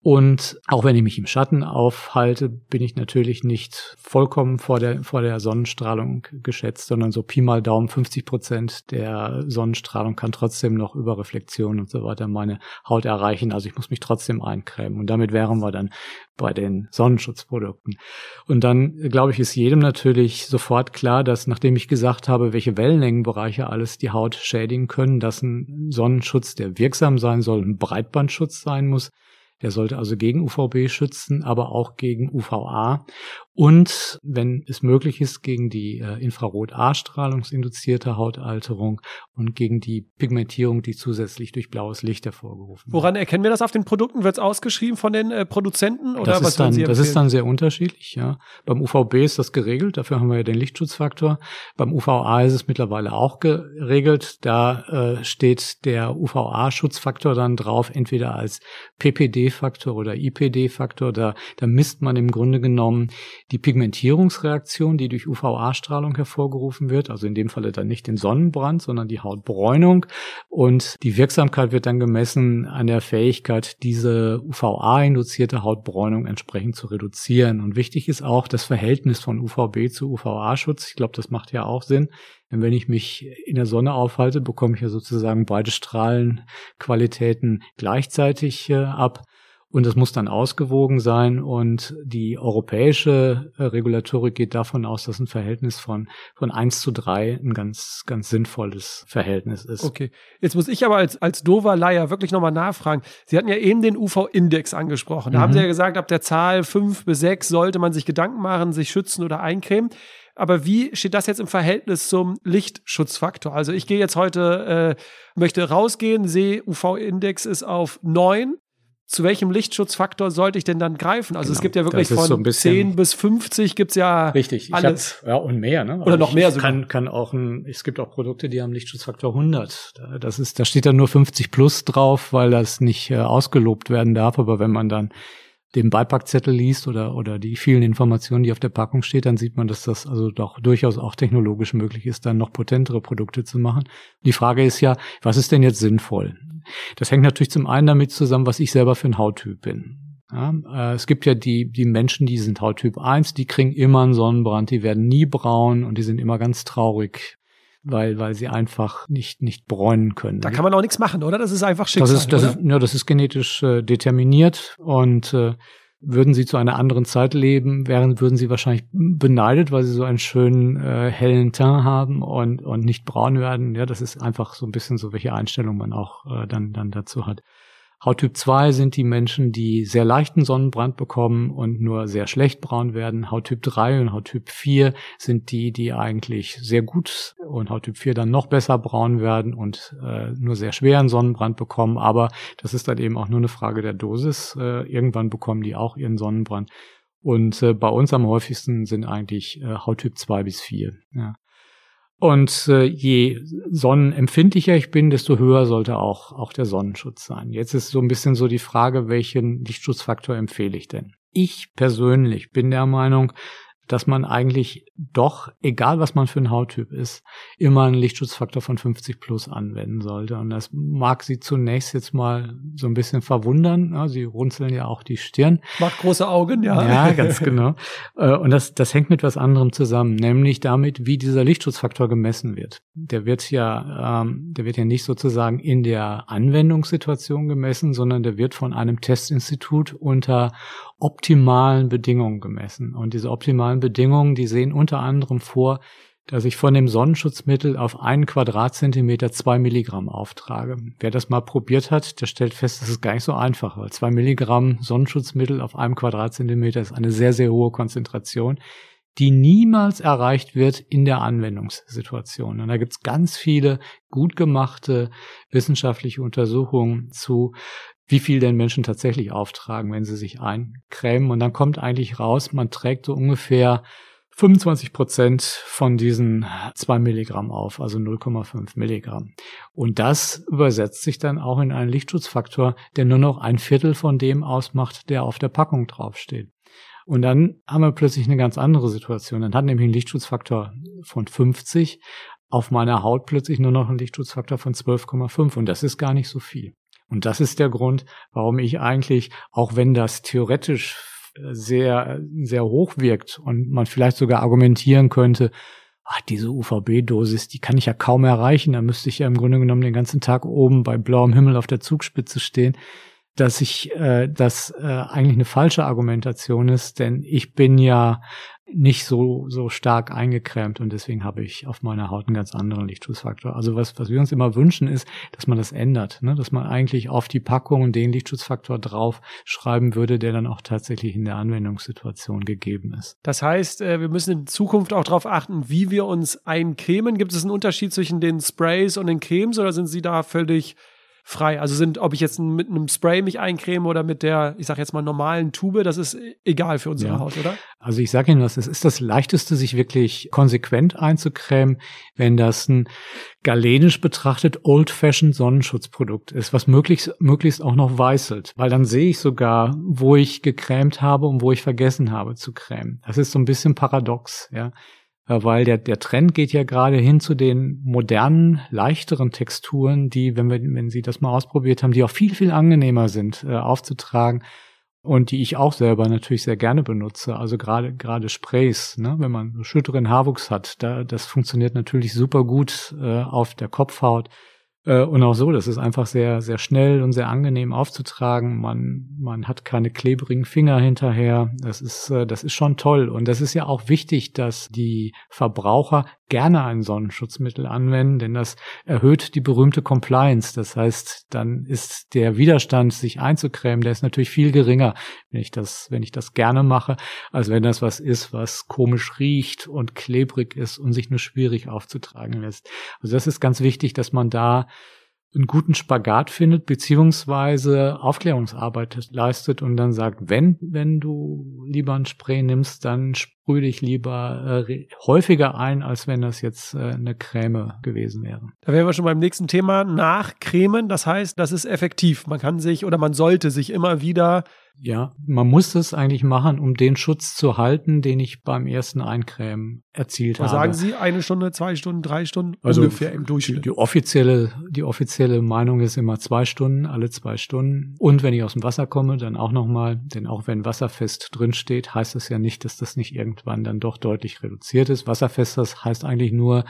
S1: Und auch wenn ich mich im Schatten aufhalte, bin ich natürlich nicht vollkommen vor der, vor der Sonnenstrahlung geschätzt, sondern so Pi mal Daumen 50 Prozent der Sonnenstrahlung kann trotzdem noch über Reflexion und so weiter meine Haut erreichen. Also ich muss mich trotzdem eincremen. Und damit wären wir dann bei den Sonnenschutzprodukten. Und dann, glaube ich, ist jedem natürlich sofort klar, dass nachdem ich gesagt habe, welche Wellenlängenbereiche alles die Haut schädigen können, dass ein Sonnenschutz, der wirksam sein soll, ein Breitbandschutz sein muss, der sollte also gegen UVB schützen, aber auch gegen UVA und, wenn es möglich ist, gegen die äh, Infrarot-A-strahlungsinduzierte Hautalterung und gegen die Pigmentierung, die zusätzlich durch blaues Licht hervorgerufen
S2: wird. Woran erkennen wir das auf den Produkten? Wird es ausgeschrieben von den äh, Produzenten oder
S1: das
S2: was
S1: ist dann, Sie Das ist dann sehr unterschiedlich. Ja. Beim UVB ist das geregelt, dafür haben wir ja den Lichtschutzfaktor. Beim UVA ist es mittlerweile auch geregelt. Da äh, steht der UVA-Schutzfaktor dann drauf, entweder als PPD-Faktor oder IPD-Faktor. Da, da misst man im Grunde genommen die Pigmentierungsreaktion, die durch UVA-Strahlung hervorgerufen wird, also in dem Falle dann nicht den Sonnenbrand, sondern die Hautbräunung. Und die Wirksamkeit wird dann gemessen an der Fähigkeit, diese UVA-induzierte Hautbräunung entsprechend zu reduzieren. Und wichtig ist auch das Verhältnis von UVB zu UVA-Schutz. Ich glaube, das macht ja auch Sinn. Denn wenn ich mich in der Sonne aufhalte, bekomme ich ja sozusagen beide Strahlenqualitäten gleichzeitig äh, ab. Und es muss dann ausgewogen sein. Und die europäische äh, Regulatorik geht davon aus, dass ein Verhältnis von, von eins zu drei ein ganz, ganz sinnvolles Verhältnis ist.
S2: Okay. Jetzt muss ich aber als, als dover Leier wirklich nochmal nachfragen. Sie hatten ja eben den UV-Index angesprochen. Da mhm. haben Sie ja gesagt, ab der Zahl fünf bis sechs sollte man sich Gedanken machen, sich schützen oder eincremen. Aber wie steht das jetzt im Verhältnis zum Lichtschutzfaktor? Also ich gehe jetzt heute, äh, möchte rausgehen, sehe UV-Index ist auf neun zu welchem Lichtschutzfaktor sollte ich denn dann greifen? Also genau, es gibt ja wirklich von so 10 bis 50 gibt's ja
S1: richtig,
S2: alles.
S1: Ja, und mehr, ne?
S2: Oder also noch mehr
S1: sogar. Kann, kann auch ein, es gibt auch Produkte, die haben Lichtschutzfaktor 100. Das ist, da steht dann nur 50 plus drauf, weil das nicht äh, ausgelobt werden darf. Aber wenn man dann den Beipackzettel liest oder, oder die vielen Informationen, die auf der Packung steht, dann sieht man, dass das also doch durchaus auch technologisch möglich ist, dann noch potentere Produkte zu machen. Die Frage ist ja, was ist denn jetzt sinnvoll? Das hängt natürlich zum einen damit zusammen, was ich selber für ein Hauttyp bin. Ja, äh, es gibt ja die, die Menschen, die sind Hauttyp 1, die kriegen immer einen Sonnenbrand, die werden nie braun und die sind immer ganz traurig, weil, weil sie einfach nicht, nicht bräunen können.
S2: Da kann man auch nichts machen, oder? Das ist einfach Schicksal.
S1: Das ist, das ist, ja, das ist genetisch äh, determiniert und äh, würden sie zu einer anderen Zeit leben, wären, würden sie wahrscheinlich beneidet, weil sie so einen schönen äh, hellen Teint haben und, und nicht braun werden. Ja, das ist einfach so ein bisschen so, welche Einstellung man auch äh, dann, dann dazu hat. Hauttyp 2 sind die Menschen, die sehr leichten Sonnenbrand bekommen und nur sehr schlecht braun werden. Hauttyp 3 und Hauttyp 4 sind die, die eigentlich sehr gut und Hauttyp 4 dann noch besser braun werden und äh, nur sehr schweren Sonnenbrand bekommen. Aber das ist dann eben auch nur eine Frage der Dosis. Äh, irgendwann bekommen die auch ihren Sonnenbrand. Und äh, bei uns am häufigsten sind eigentlich äh, Hauttyp 2 bis 4. Ja. Und äh, je sonnenempfindlicher ich bin, desto höher sollte auch, auch der Sonnenschutz sein. Jetzt ist so ein bisschen so die Frage, welchen Lichtschutzfaktor empfehle ich denn? Ich persönlich bin der Meinung, dass man eigentlich doch, egal was man für ein Hauttyp ist, immer einen Lichtschutzfaktor von 50 plus anwenden sollte. Und das mag Sie zunächst jetzt mal so ein bisschen verwundern. Ja, Sie runzeln ja auch die Stirn.
S2: Macht große Augen, ja.
S1: Ja, ganz genau. Äh, und das, das hängt mit was anderem zusammen, nämlich damit, wie dieser Lichtschutzfaktor gemessen wird. Der wird ja, ähm, der wird ja nicht sozusagen in der Anwendungssituation gemessen, sondern der wird von einem Testinstitut unter optimalen Bedingungen gemessen. Und diese optimalen Bedingungen, die sehen unter anderem vor, dass ich von dem Sonnenschutzmittel auf einen Quadratzentimeter zwei Milligramm auftrage. Wer das mal probiert hat, der stellt fest, das ist gar nicht so einfach, weil zwei Milligramm Sonnenschutzmittel auf einem Quadratzentimeter ist eine sehr, sehr hohe Konzentration, die niemals erreicht wird in der Anwendungssituation. Und da gibt's ganz viele gut gemachte wissenschaftliche Untersuchungen zu, wie viel denn Menschen tatsächlich auftragen, wenn sie sich eincremen. Und dann kommt eigentlich raus, man trägt so ungefähr 25 Prozent von diesen zwei Milligramm auf, also 0,5 Milligramm. Und das übersetzt sich dann auch in einen Lichtschutzfaktor, der nur noch ein Viertel von dem ausmacht, der auf der Packung draufsteht. Und dann haben wir plötzlich eine ganz andere Situation. Dann hat nämlich ein Lichtschutzfaktor von 50 auf meiner Haut plötzlich nur noch einen Lichtschutzfaktor von 12,5. Und das ist gar nicht so viel. Und das ist der Grund, warum ich eigentlich, auch wenn das theoretisch sehr, sehr hoch wirkt und man vielleicht sogar argumentieren könnte, ach, diese UVB-Dosis, die kann ich ja kaum erreichen, da müsste ich ja im Grunde genommen den ganzen Tag oben bei blauem Himmel auf der Zugspitze stehen, dass ich äh, das äh, eigentlich eine falsche Argumentation ist, denn ich bin ja nicht so, so stark eingecremt und deswegen habe ich auf meiner Haut einen ganz anderen Lichtschutzfaktor. Also was, was wir uns immer wünschen ist, dass man das ändert, ne? dass man eigentlich auf die Packung den Lichtschutzfaktor drauf schreiben würde, der dann auch tatsächlich in der Anwendungssituation gegeben ist.
S2: Das heißt, äh, wir müssen in Zukunft auch darauf achten, wie wir uns eincremen. Gibt es einen Unterschied zwischen den Sprays und den Cremes oder sind Sie da völlig frei. Also sind, ob ich jetzt mit einem Spray mich eincreme oder mit der, ich sag jetzt mal, normalen Tube, das ist egal für unsere ja. Haut, oder?
S1: Also ich sage Ihnen was, es ist das leichteste, sich wirklich konsequent einzucremen, wenn das ein galenisch betrachtet old-fashioned Sonnenschutzprodukt ist, was möglichst, möglichst auch noch weißelt, weil dann sehe ich sogar, wo ich gecremt habe und wo ich vergessen habe zu cremen. Das ist so ein bisschen paradox, ja. Weil der, der Trend geht ja gerade hin zu den modernen, leichteren Texturen, die, wenn wir, wenn Sie das mal ausprobiert haben, die auch viel, viel angenehmer sind äh, aufzutragen und die ich auch selber natürlich sehr gerne benutze. Also gerade gerade Sprays, ne? wenn man schütteren Haarwuchs hat, da, das funktioniert natürlich super gut äh, auf der Kopfhaut. Äh, und auch so, das ist einfach sehr, sehr schnell und sehr angenehm aufzutragen. Man, man hat keine klebrigen Finger hinterher. Das ist, äh, das ist schon toll. Und das ist ja auch wichtig, dass die Verbraucher gerne ein Sonnenschutzmittel anwenden, denn das erhöht die berühmte Compliance. Das heißt, dann ist der Widerstand, sich einzucremen, der ist natürlich viel geringer, wenn ich das, wenn ich das gerne mache, als wenn das was ist, was komisch riecht und klebrig ist und sich nur schwierig aufzutragen lässt. Also das ist ganz wichtig, dass man da einen guten Spagat findet, beziehungsweise Aufklärungsarbeit leistet und dann sagt, wenn, wenn du lieber ein Spray nimmst, dann sprühe dich lieber äh, häufiger ein, als wenn das jetzt äh, eine Creme gewesen wäre.
S2: Da wären wir schon beim nächsten Thema, nachcremen. Das heißt, das ist effektiv. Man kann sich oder man sollte sich immer wieder
S1: ja, man muss das eigentlich machen, um den Schutz zu halten, den ich beim ersten Eincremen erzielt
S2: Was
S1: habe.
S2: Sagen Sie eine Stunde, zwei Stunden, drei Stunden also ungefähr im Durchschnitt?
S1: Die, die, offizielle, die offizielle Meinung ist immer zwei Stunden, alle zwei Stunden. Und wenn ich aus dem Wasser komme, dann auch nochmal, denn auch wenn wasserfest drinsteht, heißt das ja nicht, dass das nicht irgendwann dann doch deutlich reduziert ist. Wasserfest, das heißt eigentlich nur,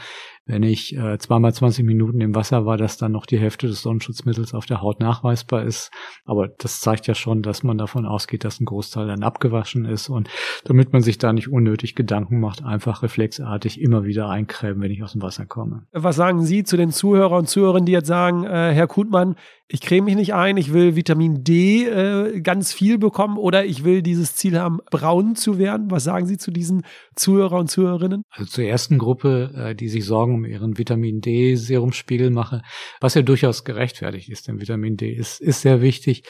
S1: wenn ich äh, zweimal 20 Minuten im Wasser war, dass dann noch die Hälfte des Sonnenschutzmittels auf der Haut nachweisbar ist. Aber das zeigt ja schon, dass man davon ausgeht, dass ein Großteil dann abgewaschen ist. Und damit man sich da nicht unnötig Gedanken macht, einfach reflexartig immer wieder eincremen, wenn ich aus dem Wasser komme.
S2: Was sagen Sie zu den Zuhörern und Zuhörerinnen, die jetzt sagen, äh, Herr Kutmann, ich creme mich nicht ein, ich will Vitamin D äh, ganz viel bekommen oder ich will dieses Ziel haben, braun zu werden. Was sagen Sie zu diesen Zuhörer und Zuhörerinnen?
S1: Also zur ersten Gruppe, äh, die sich Sorgen um ihren Vitamin D-Serumspiegel mache, was ja durchaus gerechtfertigt ist, denn Vitamin D ist, ist sehr wichtig.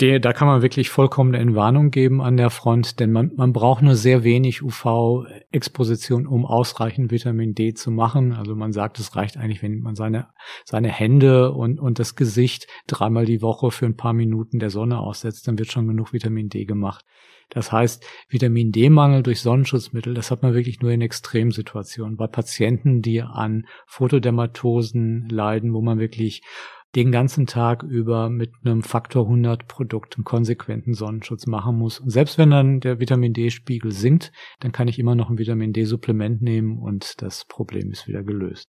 S1: Der, da kann man wirklich vollkommene Entwarnung geben an der Front, denn man, man braucht nur sehr wenig UV-Exposition, um ausreichend Vitamin D zu machen. Also man sagt, es reicht eigentlich, wenn man seine, seine Hände und, und das Gesicht dreimal die Woche für ein paar Minuten der Sonne aussetzt, dann wird schon genug Vitamin D gemacht. Das heißt, Vitamin D-Mangel durch Sonnenschutzmittel, das hat man wirklich nur in Extremsituationen. Bei Patienten, die an Photodermatosen leiden, wo man wirklich den ganzen Tag über mit einem Faktor 100 Produkt einen konsequenten Sonnenschutz machen muss. Und selbst wenn dann der Vitamin D-Spiegel sinkt, dann kann ich immer noch ein Vitamin D-Supplement nehmen und das Problem ist wieder gelöst.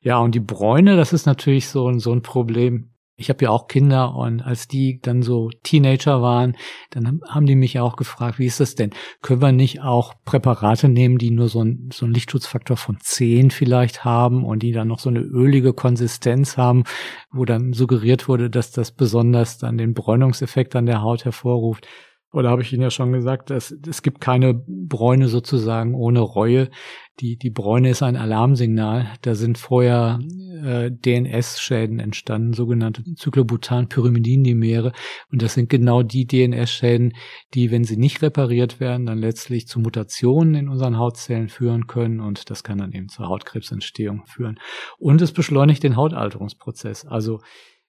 S1: Ja, und die Bräune, das ist natürlich so, so ein Problem. Ich habe ja auch Kinder und als die dann so Teenager waren, dann haben die mich auch gefragt, wie ist das denn? Können wir nicht auch Präparate nehmen, die nur so, ein, so einen Lichtschutzfaktor von 10 vielleicht haben und die dann noch so eine ölige Konsistenz haben, wo dann suggeriert wurde, dass das besonders dann den Bräunungseffekt an der Haut hervorruft. Oder habe ich Ihnen ja schon gesagt, dass es gibt keine Bräune sozusagen ohne Reue. Die, die Bräune ist ein Alarmsignal. Da sind vorher äh, DNS-Schäden entstanden, sogenannte Cyclobutan-Pyrimidindimere. Und das sind genau die DNS-Schäden, die, wenn sie nicht repariert werden, dann letztlich zu Mutationen in unseren Hautzellen führen können. Und das kann dann eben zur Hautkrebsentstehung führen. Und es beschleunigt den Hautalterungsprozess. Also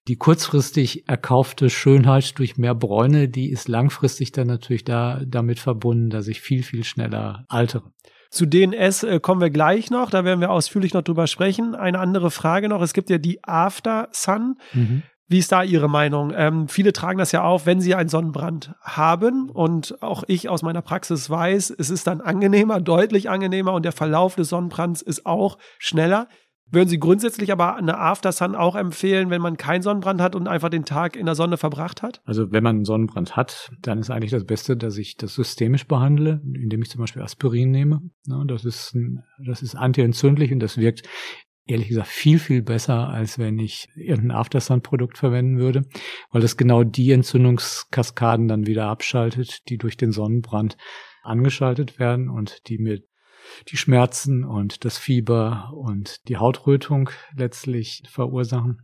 S1: die kurzfristig erkaufte Schönheit durch mehr Bräune, die ist langfristig dann natürlich da damit verbunden, dass ich viel, viel schneller altere.
S2: Zu DNS äh, kommen wir gleich noch, da werden wir ausführlich noch drüber sprechen. Eine andere Frage noch, es gibt ja die After Sun. Mhm. Wie ist da Ihre Meinung? Ähm, viele tragen das ja auf, wenn sie einen Sonnenbrand haben. Und auch ich aus meiner Praxis weiß, es ist dann angenehmer, deutlich angenehmer und der Verlauf des Sonnenbrands ist auch schneller. Würden Sie grundsätzlich aber eine After Sun auch empfehlen, wenn man keinen Sonnenbrand hat und einfach den Tag in der Sonne verbracht hat?
S1: Also wenn man einen Sonnenbrand hat, dann ist eigentlich das Beste, dass ich das systemisch behandle, indem ich zum Beispiel Aspirin nehme. das ist, das ist antientzündlich und das wirkt ehrlich gesagt viel, viel besser, als wenn ich irgendein Aftersun-Produkt verwenden würde, weil das genau die Entzündungskaskaden dann wieder abschaltet, die durch den Sonnenbrand angeschaltet werden und die mir die Schmerzen und das Fieber und die Hautrötung letztlich verursachen.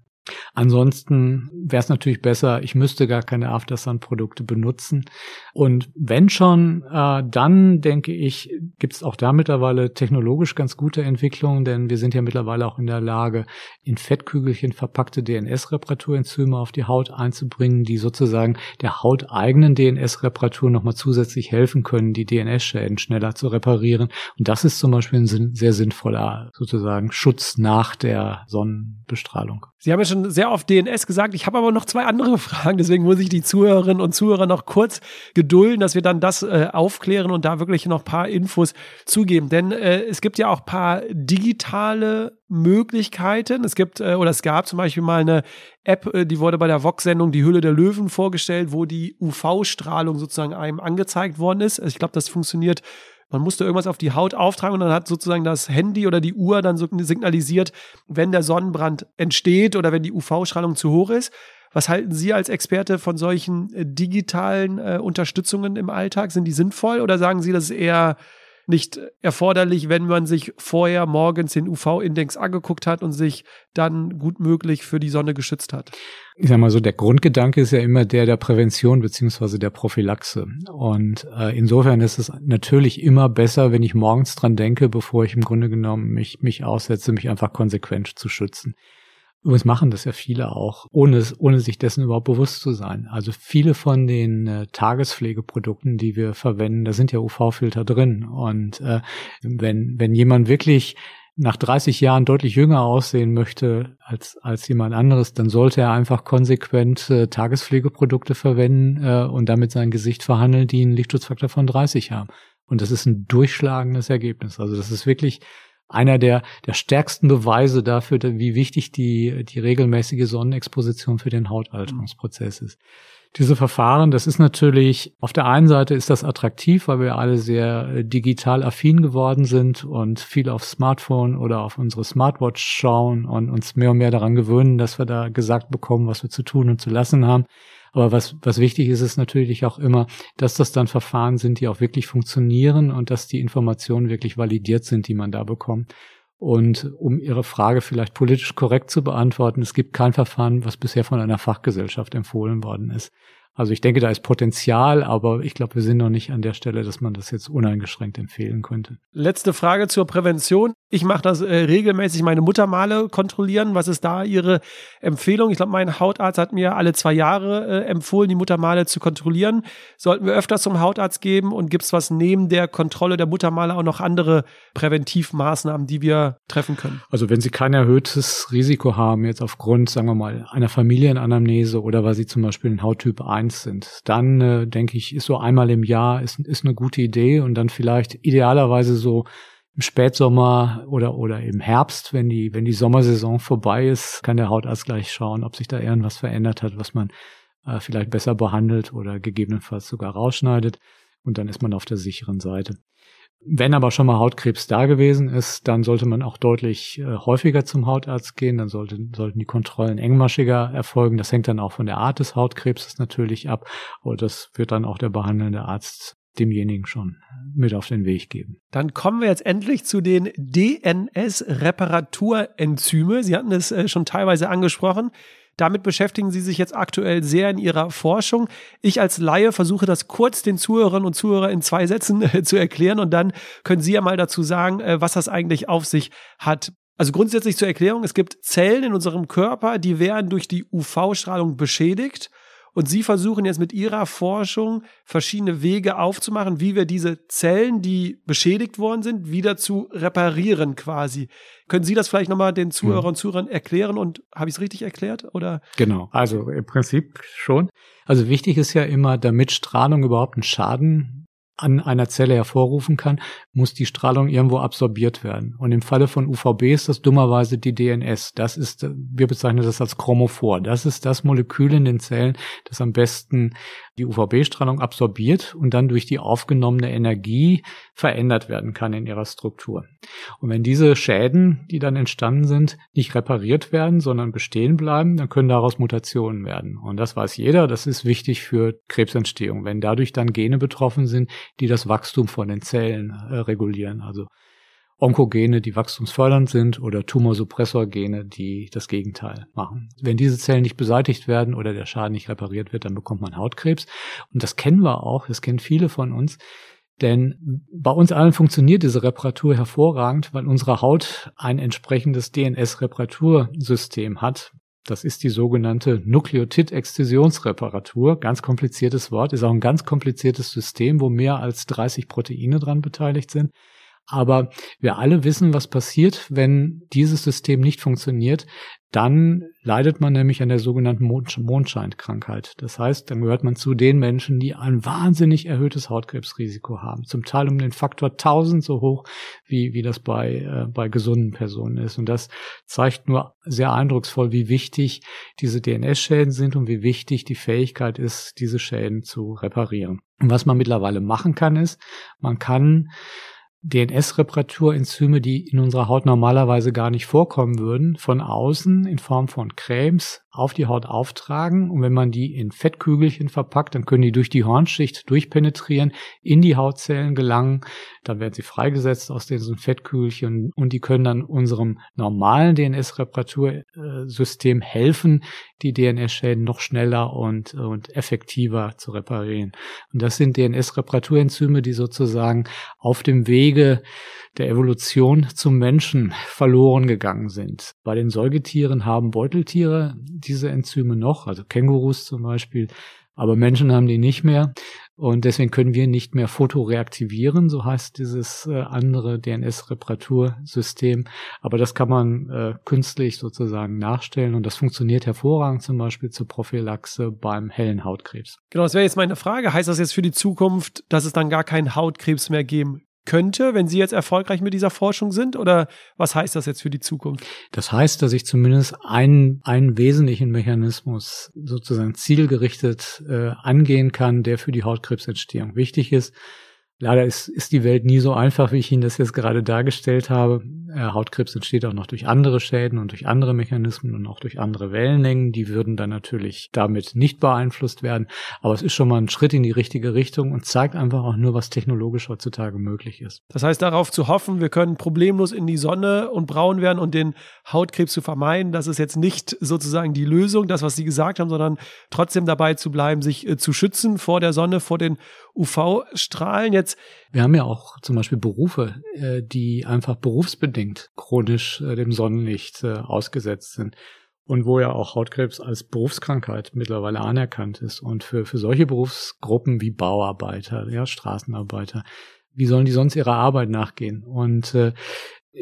S1: Ansonsten wäre es natürlich besser, ich müsste gar keine Aftersun-Produkte benutzen. Und wenn schon, äh, dann denke ich, gibt es auch da mittlerweile technologisch ganz gute Entwicklungen, denn wir sind ja mittlerweile auch in der Lage, in Fettkügelchen verpackte DNS-Reparaturenzyme auf die Haut einzubringen, die sozusagen der hauteigenen DNS-Reparatur nochmal zusätzlich helfen können, die DNS-Schäden schneller zu reparieren. Und das ist zum Beispiel ein sehr sinnvoller sozusagen Schutz nach der Sonnenbestrahlung.
S2: Sie haben ja schon sehr oft DNS gesagt. Ich habe aber noch zwei andere Fragen. Deswegen muss ich die Zuhörerinnen und Zuhörer noch kurz gedulden, dass wir dann das äh, aufklären und da wirklich noch paar Infos zugeben. Denn äh, es gibt ja auch paar digitale Möglichkeiten. Es gibt äh, oder es gab zum Beispiel mal eine App, äh, die wurde bei der Vox-Sendung Die Hülle der Löwen vorgestellt, wo die UV-Strahlung sozusagen einem angezeigt worden ist. Ich glaube, das funktioniert man musste irgendwas auf die Haut auftragen und dann hat sozusagen das Handy oder die Uhr dann so signalisiert, wenn der Sonnenbrand entsteht oder wenn die UV-Strahlung zu hoch ist. Was halten Sie als Experte von solchen äh, digitalen äh, Unterstützungen im Alltag? Sind die sinnvoll oder sagen Sie, das ist eher nicht erforderlich, wenn man sich vorher morgens den UV-Index angeguckt hat und sich dann gut möglich für die Sonne geschützt hat.
S1: Ich sag mal so, der Grundgedanke ist ja immer der der Prävention beziehungsweise der Prophylaxe. Und äh, insofern ist es natürlich immer besser, wenn ich morgens dran denke, bevor ich im Grunde genommen mich, mich aussetze, mich einfach konsequent zu schützen. Übrigens machen das ja viele auch, ohne, ohne sich dessen überhaupt bewusst zu sein. Also viele von den äh, Tagespflegeprodukten, die wir verwenden, da sind ja UV-Filter drin. Und äh, wenn, wenn jemand wirklich nach 30 Jahren deutlich jünger aussehen möchte als, als jemand anderes, dann sollte er einfach konsequent äh, Tagespflegeprodukte verwenden äh, und damit sein Gesicht verhandeln, die einen Lichtschutzfaktor von 30 haben. Und das ist ein durchschlagendes Ergebnis. Also das ist wirklich einer der, der stärksten Beweise dafür, wie wichtig die, die regelmäßige Sonnenexposition für den Hautalterungsprozess ist. Diese Verfahren, das ist natürlich, auf der einen Seite ist das attraktiv, weil wir alle sehr äh, digital affin geworden sind und viel auf Smartphone oder auf unsere Smartwatch schauen und uns mehr und mehr daran gewöhnen, dass wir da gesagt bekommen, was wir zu tun und zu lassen haben. Aber was, was wichtig ist, ist natürlich auch immer, dass das dann Verfahren sind, die auch wirklich funktionieren und dass die Informationen wirklich validiert sind, die man da bekommt. Und um Ihre Frage vielleicht politisch korrekt zu beantworten, es gibt kein Verfahren, was bisher von einer Fachgesellschaft empfohlen worden ist. Also ich denke, da ist Potenzial, aber ich glaube, wir sind noch nicht an der Stelle, dass man das jetzt uneingeschränkt empfehlen könnte.
S2: Letzte Frage zur Prävention. Ich mache das äh, regelmäßig, meine Muttermale kontrollieren. Was ist da Ihre Empfehlung? Ich glaube, mein Hautarzt hat mir alle zwei Jahre äh, empfohlen, die Muttermale zu kontrollieren. Sollten wir öfter zum Hautarzt geben und gibt es was neben der Kontrolle der Muttermale auch noch andere Präventivmaßnahmen, die wir treffen können?
S1: Also wenn Sie kein erhöhtes Risiko haben, jetzt aufgrund, sagen wir mal, einer Familienanamnese oder weil Sie zum Beispiel einen Hauttyp 1 sind, dann äh, denke ich, ist so einmal im Jahr ist, ist eine gute Idee und dann vielleicht idealerweise so im Spätsommer oder, oder im Herbst, wenn die, wenn die Sommersaison vorbei ist, kann der Hautarzt gleich schauen, ob sich da irgendwas verändert hat, was man äh, vielleicht besser behandelt oder gegebenenfalls sogar rausschneidet. Und dann ist man auf der sicheren Seite. Wenn aber schon mal Hautkrebs da gewesen ist, dann sollte man auch deutlich äh, häufiger zum Hautarzt gehen. Dann sollten, sollten die Kontrollen engmaschiger erfolgen. Das hängt dann auch von der Art des Hautkrebses natürlich ab. Und das wird dann auch der behandelnde Arzt demjenigen schon mit auf den Weg geben.
S2: Dann kommen wir jetzt endlich zu den DNS-Reparaturenzyme. Sie hatten es äh, schon teilweise angesprochen. Damit beschäftigen Sie sich jetzt aktuell sehr in Ihrer Forschung. Ich als Laie versuche das kurz den Zuhörern und Zuhörern in zwei Sätzen äh, zu erklären und dann können Sie ja mal dazu sagen, äh, was das eigentlich auf sich hat. Also grundsätzlich zur Erklärung, es gibt Zellen in unserem Körper, die werden durch die UV-Strahlung beschädigt und Sie versuchen jetzt mit Ihrer Forschung verschiedene Wege aufzumachen, wie wir diese Zellen, die beschädigt worden sind, wieder zu reparieren quasi. Können Sie das vielleicht nochmal den Zuhörern und Zuhörern erklären und habe ich es richtig erklärt? Oder?
S1: Genau, also im Prinzip schon. Also wichtig ist ja immer, damit Strahlung überhaupt einen Schaden an einer Zelle hervorrufen kann, muss die Strahlung irgendwo absorbiert werden. Und im Falle von UVB ist das dummerweise die DNS. Das ist, wir bezeichnen das als Chromophor. Das ist das Molekül in den Zellen, das am besten die UVB-Strahlung absorbiert und dann durch die aufgenommene Energie verändert werden kann in ihrer Struktur. Und wenn diese Schäden, die dann entstanden sind, nicht repariert werden, sondern bestehen bleiben, dann können daraus Mutationen werden. Und das weiß jeder, das ist wichtig für Krebsentstehung. Wenn dadurch dann Gene betroffen sind, die das Wachstum von den Zellen äh, regulieren. Also Onkogene, die wachstumsfördernd sind oder Tumorsuppressorgene, die das Gegenteil machen. Wenn diese Zellen nicht beseitigt werden oder der Schaden nicht repariert wird, dann bekommt man Hautkrebs. Und das kennen wir auch, das kennen viele von uns. Denn bei uns allen funktioniert diese Reparatur hervorragend, weil unsere Haut ein entsprechendes DNS-Reparatursystem hat. Das ist die sogenannte Nukleotid-Exzisionsreparatur. Ganz kompliziertes Wort, ist auch ein ganz kompliziertes System, wo mehr als 30 Proteine dran beteiligt sind. Aber wir alle wissen, was passiert, wenn dieses System nicht funktioniert. Dann leidet man nämlich an der sogenannten Mondscheinkrankheit. Das heißt, dann gehört man zu den Menschen, die ein wahnsinnig erhöhtes Hautkrebsrisiko haben. Zum Teil um den Faktor 1000 so hoch, wie, wie das bei, äh, bei gesunden Personen ist. Und das zeigt nur sehr eindrucksvoll, wie wichtig diese DNS-Schäden sind und wie wichtig die Fähigkeit ist, diese Schäden zu reparieren. Und was man mittlerweile machen kann, ist, man kann DNS-Reparaturenzyme, die in unserer Haut normalerweise gar nicht vorkommen würden, von außen in Form von Cremes auf die Haut auftragen und wenn man die in Fettkügelchen verpackt, dann können die durch die Hornschicht durchpenetrieren, in die Hautzellen gelangen, dann werden sie freigesetzt aus diesen Fettkügelchen und die können dann unserem normalen DNS-Reparatursystem helfen, die DNS-Schäden noch schneller und, und effektiver zu reparieren. Und das sind DNS-Reparaturenzyme, die sozusagen auf dem Wege der Evolution zum Menschen verloren gegangen sind. Bei den Säugetieren haben Beuteltiere diese Enzyme noch, also Kängurus zum Beispiel, aber Menschen haben die nicht mehr. Und deswegen können wir nicht mehr fotoreaktivieren, so heißt dieses äh, andere DNS-Reparatursystem. Aber das kann man äh, künstlich sozusagen nachstellen und das funktioniert hervorragend zum Beispiel zur Prophylaxe beim hellen Hautkrebs.
S2: Genau, das wäre jetzt meine Frage. Heißt das jetzt für die Zukunft, dass es dann gar keinen Hautkrebs mehr geben könnte, wenn Sie jetzt erfolgreich mit dieser Forschung sind? Oder was heißt das jetzt für die Zukunft?
S1: Das heißt, dass ich zumindest einen, einen wesentlichen Mechanismus sozusagen zielgerichtet äh, angehen kann, der für die Hautkrebsentstehung wichtig ist. Leider ist, ist die Welt nie so einfach, wie ich Ihnen das jetzt gerade dargestellt habe. Äh, Hautkrebs entsteht auch noch durch andere Schäden und durch andere Mechanismen und auch durch andere Wellenlängen. Die würden dann natürlich damit nicht beeinflusst werden. Aber es ist schon mal ein Schritt in die richtige Richtung und zeigt einfach auch nur, was technologisch heutzutage möglich ist.
S2: Das heißt, darauf zu hoffen, wir können problemlos in die Sonne und braun werden und den Hautkrebs zu vermeiden, das ist jetzt nicht sozusagen die Lösung, das, was Sie gesagt haben, sondern trotzdem dabei zu bleiben, sich äh, zu schützen vor der Sonne, vor den UV-Strahlen.
S1: Wir haben ja auch zum Beispiel Berufe, äh, die einfach berufsbedingt chronisch äh, dem Sonnenlicht äh, ausgesetzt sind und wo ja auch Hautkrebs als Berufskrankheit mittlerweile anerkannt ist. Und für, für solche Berufsgruppen wie Bauarbeiter, ja, Straßenarbeiter, wie sollen die sonst ihrer Arbeit nachgehen? Und äh,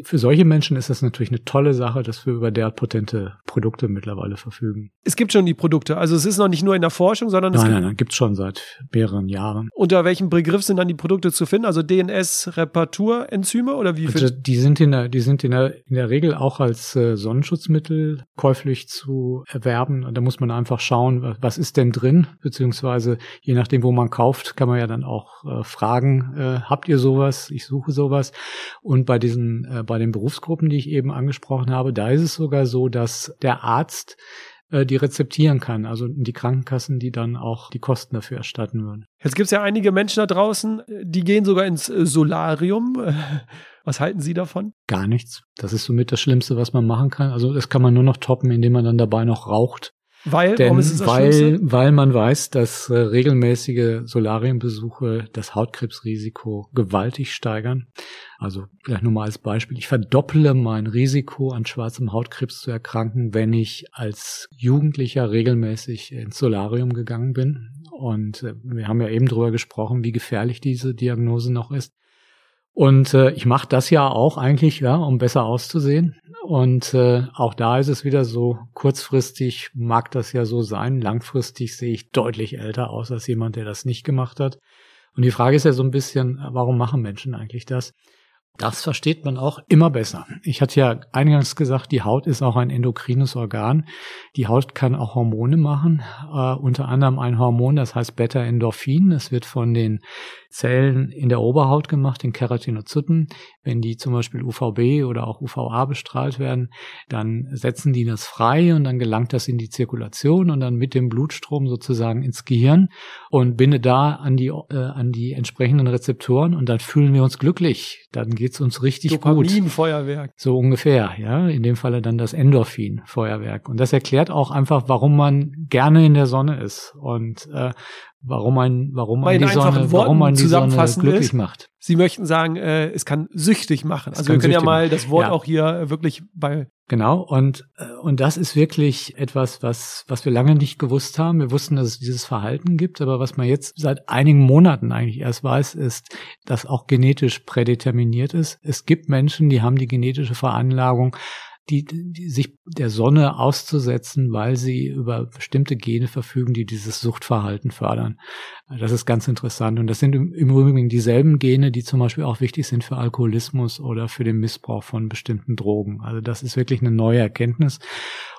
S1: Für solche Menschen ist das natürlich eine tolle Sache, dass wir über derart potente Produkte mittlerweile verfügen.
S2: Es gibt schon die Produkte. Also es ist noch nicht nur in der Forschung, sondern es
S1: nein,
S2: gibt
S1: nein, nein, gibt schon seit mehreren Jahren.
S2: Unter welchem Begriff sind dann die Produkte zu finden? Also DNS-Reparaturenzyme oder wie?
S1: Also die sind in der, die sind in der, in der Regel auch als äh, Sonnenschutzmittel käuflich zu erwerben. Und da muss man einfach schauen, was ist denn drin, beziehungsweise je nachdem, wo man kauft, kann man ja dann auch äh, fragen, äh, habt ihr sowas? Ich suche sowas. Und bei diesen äh, bei den Berufsgruppen, die ich eben angesprochen habe, da ist es sogar so, dass der Arzt äh, die rezeptieren kann, also die Krankenkassen, die dann auch die Kosten dafür erstatten würden.
S2: Jetzt gibt es ja einige Menschen da draußen, die gehen sogar ins äh, Solarium. Was halten Sie davon?
S1: Gar nichts. Das ist somit das Schlimmste, was man machen kann. Also das kann man nur noch toppen, indem man dann dabei noch raucht.
S2: Weil,
S1: Denn,
S2: ist es das
S1: weil,
S2: Schlimmste?
S1: weil man weiß, dass äh, regelmäßige Solariumbesuche das Hautkrebsrisiko gewaltig steigern. Also vielleicht nur mal als Beispiel. Ich verdopple mein Risiko, an schwarzem Hautkrebs zu erkranken, wenn ich als Jugendlicher regelmäßig ins Solarium gegangen bin. Und äh, wir haben ja eben drüber gesprochen, wie gefährlich diese Diagnose noch ist. Und äh, ich mache das ja auch eigentlich, ja, um besser auszusehen. Und äh, auch da ist es wieder so, kurzfristig mag das ja so sein, langfristig sehe ich deutlich älter aus als jemand, der das nicht gemacht hat. Und die Frage ist ja so ein bisschen, warum machen Menschen eigentlich das? Das versteht man auch immer besser. Ich hatte ja eingangs gesagt, die Haut ist auch ein endokrines Organ. Die Haut kann auch Hormone machen, äh, unter anderem ein Hormon, das heißt Beta-Endorphin. Das wird von den Zellen in der Oberhaut gemacht, den Keratinozyten. Wenn die zum Beispiel UVB oder auch UVA bestrahlt werden, dann setzen die das frei und dann gelangt das in die Zirkulation und dann mit dem Blutstrom sozusagen ins Gehirn und bindet da an die, äh, an die entsprechenden Rezeptoren und dann fühlen wir uns glücklich. Dann geht's uns richtig gut.
S2: Dopaminfeuerwerk.
S1: So ungefähr, ja. In dem Falle dann das Endorphin-Feuerwerk. Und das erklärt auch einfach, warum man gerne in der Sonne ist und äh, warum man, warum man die Sonne,
S2: Worten
S1: warum man die Sonne glücklich
S2: ist,
S1: macht.
S2: Sie möchten sagen, äh, es kann süchtig machen.
S1: Es
S2: Also wir können ja mal das Wort
S1: Ja.
S2: auch hier wirklich bei
S1: Genau, und, äh, und das ist wirklich etwas, was, was wir lange nicht gewusst haben. Wir wussten, dass es dieses Verhalten gibt, aber was man jetzt seit einigen Monaten eigentlich erst weiß, ist, dass auch genetisch prädeterminiert ist. Es gibt Menschen, die haben die genetische Veranlagung, die, die sich der Sonne auszusetzen, weil sie über bestimmte Gene verfügen, die dieses Suchtverhalten fördern. Das ist ganz interessant. Und das sind im, im Übrigen dieselben Gene, die zum Beispiel auch wichtig sind für Alkoholismus oder für den Missbrauch von bestimmten Drogen. Also das ist wirklich eine neue Erkenntnis.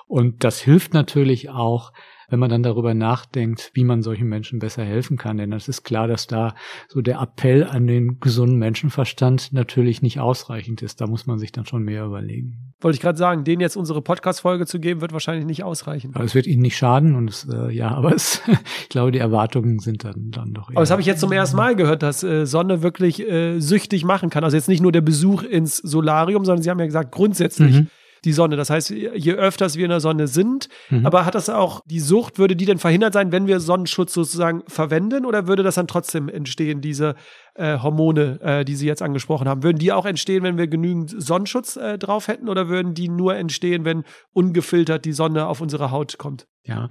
S1: Und das hilft natürlich auch, wenn man dann darüber nachdenkt, wie man solchen Menschen besser helfen kann. Denn es ist klar, dass da so der Appell an den gesunden Menschenverstand natürlich nicht ausreichend ist. Da muss man sich dann schon mehr überlegen.
S2: wollte ich gerade sagen, denen jetzt unsere Podcast-Folge zu geben, wird wahrscheinlich nicht ausreichen.
S1: Aber es wird ihnen nicht schaden und es, äh, ja, aber es, ich glaube, die Erwartungen sind dann, dann doch eher.
S2: Aber das habe ich jetzt zum ersten Mal gehört, dass äh, Sonne wirklich äh, süchtig machen kann. Also jetzt nicht nur der Besuch ins Solarium, sondern Sie haben ja gesagt, grundsätzlich
S1: Mhm.
S2: Die Sonne. Das heißt, je öfters wir in der Sonne sind,
S1: Mhm.
S2: aber hat das auch die Sucht, würde die denn verhindert sein, wenn wir Sonnenschutz sozusagen verwenden oder würde das dann trotzdem entstehen, diese äh, Hormone, äh, die Sie jetzt angesprochen haben? Würden die auch entstehen, wenn wir genügend Sonnenschutz äh, drauf hätten oder würden die nur entstehen, wenn ungefiltert die Sonne auf unsere Haut kommt?
S1: Ja,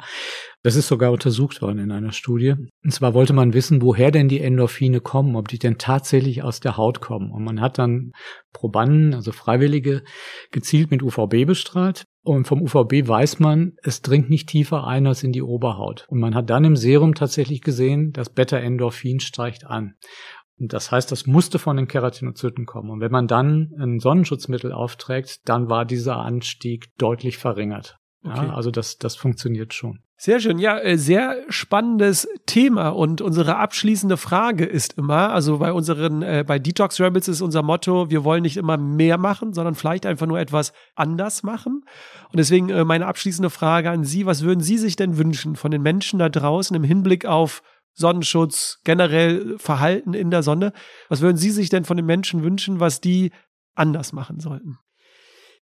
S1: das ist sogar untersucht worden in einer Studie. Und zwar wollte man wissen, woher denn die Endorphine kommen, ob die denn tatsächlich aus der Haut kommen. Und man hat dann Probanden, also Freiwillige, gezielt mit UVB bestrahlt. Und vom UVB weiß man, es dringt nicht tiefer ein als in die Oberhaut. Und man hat dann im Serum tatsächlich gesehen, das Beta-Endorphin steigt an. Und das heißt, das musste von den Keratinozyten kommen. Und wenn man dann ein Sonnenschutzmittel aufträgt, dann war dieser Anstieg deutlich verringert.
S2: Okay.
S1: Ja, also das, das funktioniert schon.
S2: Sehr schön. Ja, äh, sehr spannendes Thema. Und unsere abschließende Frage ist immer, also bei unseren, äh, bei Detox Rebels ist unser Motto, wir wollen nicht immer mehr machen, sondern vielleicht einfach nur etwas anders machen. Und deswegen äh, meine abschließende Frage an Sie, was würden Sie sich denn wünschen von den Menschen da draußen im Hinblick auf Sonnenschutz, generell Verhalten in der Sonne? Was würden Sie sich denn von den Menschen wünschen, was die anders machen sollten?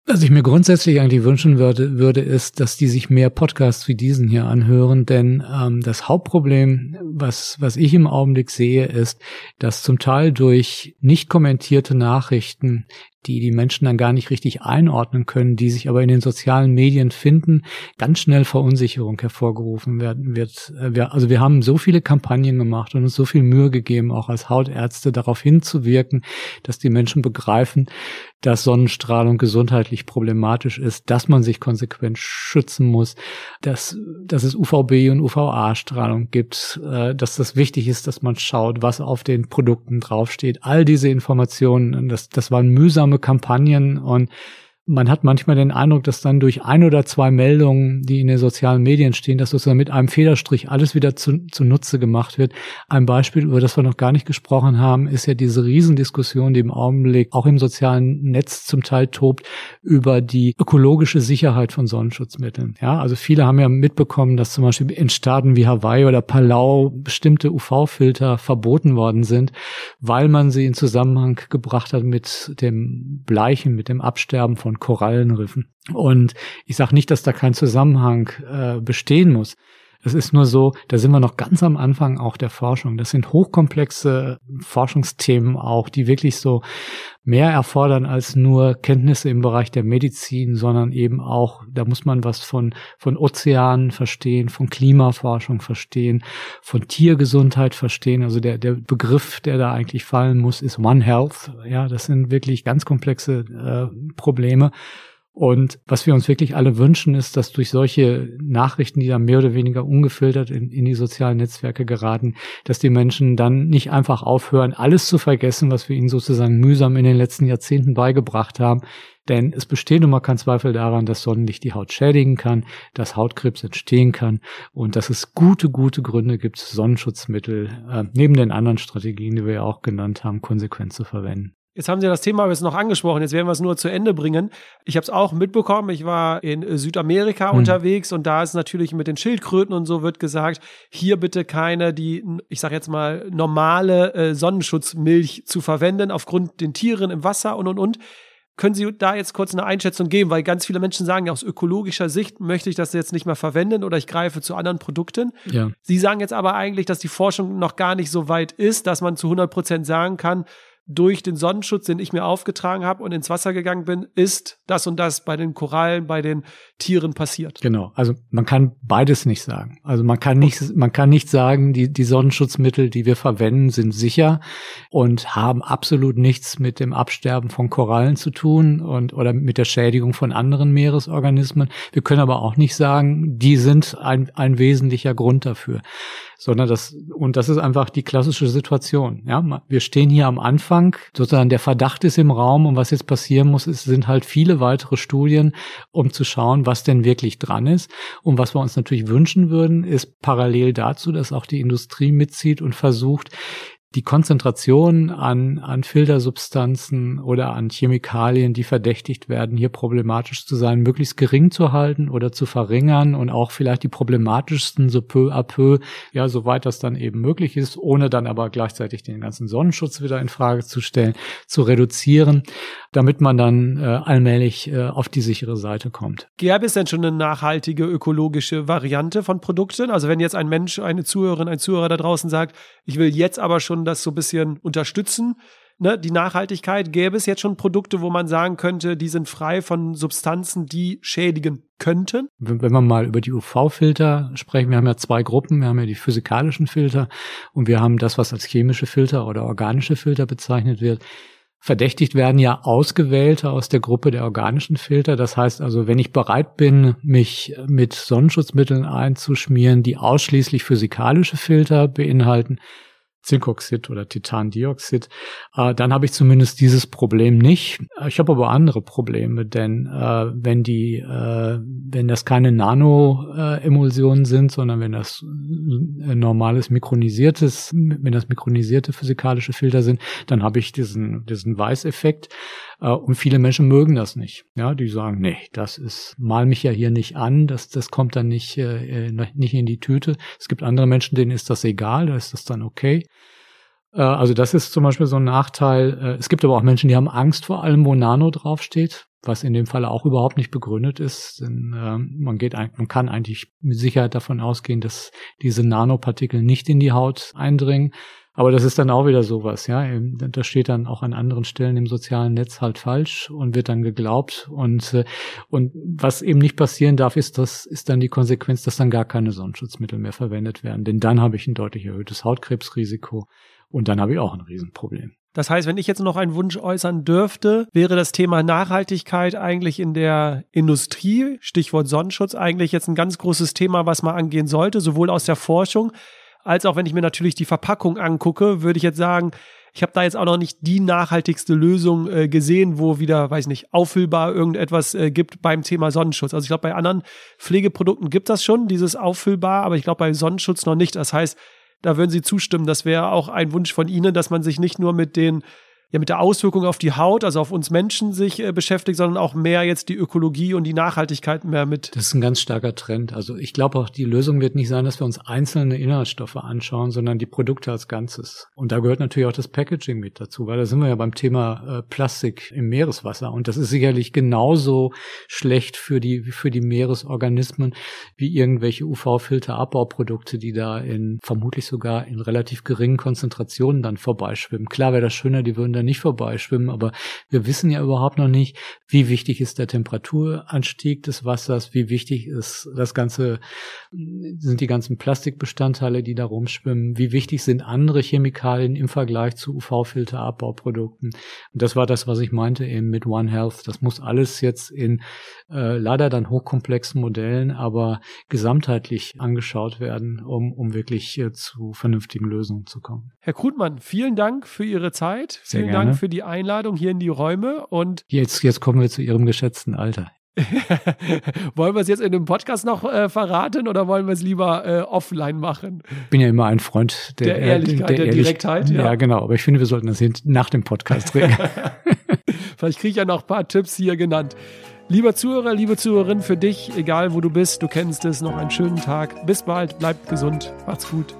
S1: Was ich mir grundsätzlich eigentlich wünschen würde, würde ist, dass die sich mehr Podcasts wie diesen hier anhören, denn ähm, das Hauptproblem, was, was ich im Augenblick sehe, ist, dass zum Teil durch nicht kommentierte Nachrichten die die Menschen dann gar nicht richtig einordnen können, die sich aber in den sozialen Medien finden, ganz schnell Verunsicherung hervorgerufen werden wird. Äh, also wir haben so viele Kampagnen gemacht und uns so viel Mühe gegeben, auch als Hautärzte darauf hinzuwirken, dass die Menschen begreifen, dass Sonnenstrahlung gesundheitlich problematisch ist, dass man sich konsequent schützen muss, dass, dass es UVB und UVA-Strahlung gibt, äh, dass das wichtig ist, dass man schaut, was auf den Produkten draufsteht. All diese Informationen, das, das waren mühsame Kampagnen und man hat manchmal den Eindruck, dass dann durch ein oder zwei Meldungen, die in den sozialen Medien stehen, dass sozusagen mit einem Federstrich alles wieder zu, zunutze gemacht wird. Ein Beispiel, über das wir noch gar nicht gesprochen haben, ist ja diese Riesendiskussion, die im Augenblick auch im sozialen Netz zum Teil tobt, über die ökologische Sicherheit von Sonnenschutzmitteln. Ja, also viele haben ja mitbekommen, dass zum Beispiel in Staaten wie Hawaii oder Palau bestimmte UV-Filter verboten worden sind, weil man sie in Zusammenhang gebracht hat mit dem Bleichen, mit dem Absterben von und Korallenriffen. Und ich sage nicht, dass da kein Zusammenhang äh, bestehen muss. Es ist nur so, da sind wir noch ganz am Anfang auch der Forschung. Das sind hochkomplexe Forschungsthemen auch, die wirklich so mehr erfordern als nur Kenntnisse im Bereich der Medizin, sondern eben auch, da muss man was von, von Ozeanen verstehen, von Klimaforschung verstehen, von Tiergesundheit verstehen. Also der, der Begriff, der da eigentlich fallen muss, ist One Health. Ja, das sind wirklich ganz komplexe äh, Probleme. Und was wir uns wirklich alle wünschen, ist, dass durch solche Nachrichten, die dann mehr oder weniger ungefiltert in, in, die sozialen Netzwerke geraten, dass die Menschen dann nicht einfach aufhören, alles zu vergessen, was wir ihnen sozusagen mühsam in den letzten Jahrzehnten beigebracht haben. Denn es besteht nun mal kein Zweifel daran, dass Sonnenlicht die Haut schädigen kann, dass Hautkrebs entstehen kann und dass es gute, gute Gründe gibt, Sonnenschutzmittel äh, neben den anderen Strategien, die wir ja auch genannt haben, konsequent zu verwenden.
S2: Jetzt haben Sie das Thema jetzt noch angesprochen, jetzt werden wir es nur zu Ende bringen. Ich habe es auch mitbekommen, ich war in Südamerika hm. unterwegs und da ist natürlich mit den Schildkröten und so wird gesagt, hier bitte keine, die, ich sage jetzt mal, normale äh, Sonnenschutzmilch zu verwenden, aufgrund den Tieren im Wasser und und und. Können Sie da jetzt kurz eine Einschätzung geben? Weil ganz viele Menschen sagen ja, aus ökologischer Sicht möchte ich das jetzt nicht mehr verwenden oder ich greife zu anderen Produkten. Ja. Sie sagen jetzt aber eigentlich, dass die Forschung noch gar nicht so weit ist, dass man zu 100 Prozent sagen kann, durch den Sonnenschutz, den ich mir aufgetragen habe und ins Wasser gegangen bin, ist das und das bei den Korallen, bei den Tieren passiert.
S1: Genau. Also man kann beides nicht sagen. Also man kann nicht, man kann nicht sagen, die, die Sonnenschutzmittel, die wir verwenden, sind sicher und haben absolut nichts mit dem Absterben von Korallen zu tun und oder mit der Schädigung von anderen Meeresorganismen. Wir können aber auch nicht sagen, die sind ein, ein wesentlicher Grund dafür sondern das, und das ist einfach die klassische Situation. Ja, wir stehen hier am Anfang, sozusagen der Verdacht ist im Raum und was jetzt passieren muss, ist, sind halt viele weitere Studien, um zu schauen, was denn wirklich dran ist. Und was wir uns natürlich wünschen würden, ist parallel dazu, dass auch die Industrie mitzieht und versucht, die Konzentration an, an Filtersubstanzen oder an Chemikalien, die verdächtigt werden, hier problematisch zu sein, möglichst gering zu halten oder zu verringern und auch vielleicht die problematischsten so peu à peu, ja, soweit das dann eben möglich ist, ohne dann aber gleichzeitig den ganzen Sonnenschutz wieder in Frage zu stellen, zu reduzieren, damit man dann äh, allmählich äh, auf die sichere Seite kommt.
S2: Gäbe es denn schon eine nachhaltige ökologische Variante von Produkten? Also wenn jetzt ein Mensch, eine Zuhörerin, ein Zuhörer da draußen sagt, ich will jetzt aber schon das so ein bisschen unterstützen. Ne, die Nachhaltigkeit, gäbe es jetzt schon Produkte, wo man sagen könnte, die sind frei von Substanzen, die schädigen könnten?
S1: Wenn, wenn wir mal über die UV-Filter sprechen, wir haben ja zwei Gruppen. Wir haben ja die physikalischen Filter und wir haben das, was als chemische Filter oder organische Filter bezeichnet wird. Verdächtigt werden ja Ausgewählte aus der Gruppe der organischen Filter. Das heißt also, wenn ich bereit bin, mich mit Sonnenschutzmitteln einzuschmieren, die ausschließlich physikalische Filter beinhalten, Zinkoxid oder Titandioxid, äh, dann habe ich zumindest dieses Problem nicht. Ich habe aber andere Probleme, denn äh, wenn die, äh, wenn das keine Nano-Emulsionen sind, sondern wenn das äh, normales mikronisiertes, wenn das mikronisierte physikalische Filter sind, dann habe ich diesen diesen Weißeffekt. Äh, und viele Menschen mögen das nicht. Ja, die sagen, nee, das ist, mal mich ja hier nicht an, das, das kommt dann nicht, äh, nicht in die Tüte. Es gibt andere Menschen, denen ist das egal, da ist das dann okay. Äh, also das ist zum Beispiel so ein Nachteil. Äh, es gibt aber auch Menschen, die haben Angst vor allem, wo Nano draufsteht, was in dem Fall auch überhaupt nicht begründet ist. Denn äh, man geht, man kann eigentlich mit Sicherheit davon ausgehen, dass diese Nanopartikel nicht in die Haut eindringen. Aber das ist dann auch wieder sowas, ja. Da steht dann auch an anderen Stellen im sozialen Netz halt falsch und wird dann geglaubt. Und, und was eben nicht passieren darf, ist, das ist dann die Konsequenz, dass dann gar keine Sonnenschutzmittel mehr verwendet werden. Denn dann habe ich ein deutlich erhöhtes Hautkrebsrisiko und dann habe ich auch ein Riesenproblem.
S2: Das heißt, wenn ich jetzt noch einen Wunsch äußern dürfte, wäre das Thema Nachhaltigkeit eigentlich in der Industrie, Stichwort Sonnenschutz, eigentlich jetzt ein ganz großes Thema, was man angehen sollte, sowohl aus der Forschung als auch wenn ich mir natürlich die Verpackung angucke, würde ich jetzt sagen, ich habe da jetzt auch noch nicht die nachhaltigste Lösung äh, gesehen, wo wieder, weiß nicht, auffüllbar irgendetwas äh, gibt beim Thema Sonnenschutz. Also ich glaube, bei anderen Pflegeprodukten gibt das schon, dieses auffüllbar, aber ich glaube bei Sonnenschutz noch nicht. Das heißt, da würden Sie zustimmen. Das wäre auch ein Wunsch von Ihnen, dass man sich nicht nur mit den ja mit der Auswirkung auf die Haut, also auf uns Menschen sich äh, beschäftigt, sondern auch mehr jetzt die Ökologie und die Nachhaltigkeit mehr mit.
S1: Das ist ein ganz starker Trend. Also ich glaube auch, die Lösung wird nicht sein, dass wir uns einzelne Inhaltsstoffe anschauen, sondern die Produkte als Ganzes. Und da gehört natürlich auch das Packaging mit dazu, weil da sind wir ja beim Thema äh, Plastik im Meereswasser. Und das ist sicherlich genauso schlecht für die, für die Meeresorganismen wie irgendwelche UV-Filterabbauprodukte, die da in vermutlich sogar in relativ geringen Konzentrationen dann vorbeischwimmen. Klar wäre das schöner, die würden dann nicht vorbeischwimmen, aber wir wissen ja überhaupt noch nicht, wie wichtig ist der Temperaturanstieg des Wassers, wie wichtig ist das ganze, sind die ganzen Plastikbestandteile, die da rumschwimmen, wie wichtig sind andere Chemikalien im Vergleich zu UV-Filterabbauprodukten. Und das war das, was ich meinte eben mit One Health. Das muss alles jetzt in äh, leider dann hochkomplexen Modellen, aber gesamtheitlich angeschaut werden, um, um wirklich äh, zu vernünftigen Lösungen zu kommen.
S2: Herr Krutmann, vielen Dank für Ihre Zeit.
S1: Sehr
S2: vielen
S1: gerne.
S2: Dank für die Einladung hier in die Räume und
S1: jetzt, jetzt kommen wir zu Ihrem geschätzten Alter.
S2: wollen wir es jetzt in dem Podcast noch äh, verraten oder wollen wir es lieber äh, offline machen?
S1: Ich bin ja immer ein Freund der,
S2: der Ehrlichkeit, der, der, der Direktheit.
S1: Ja. ja. genau. Aber ich finde, wir sollten das nach dem Podcast regeln.
S2: Vielleicht kriege ich ja noch ein paar Tipps hier genannt. Lieber Zuhörer, liebe Zuhörerin, für dich, egal wo du bist, du kennst es, noch einen schönen Tag. Bis bald, bleibt gesund, macht's gut.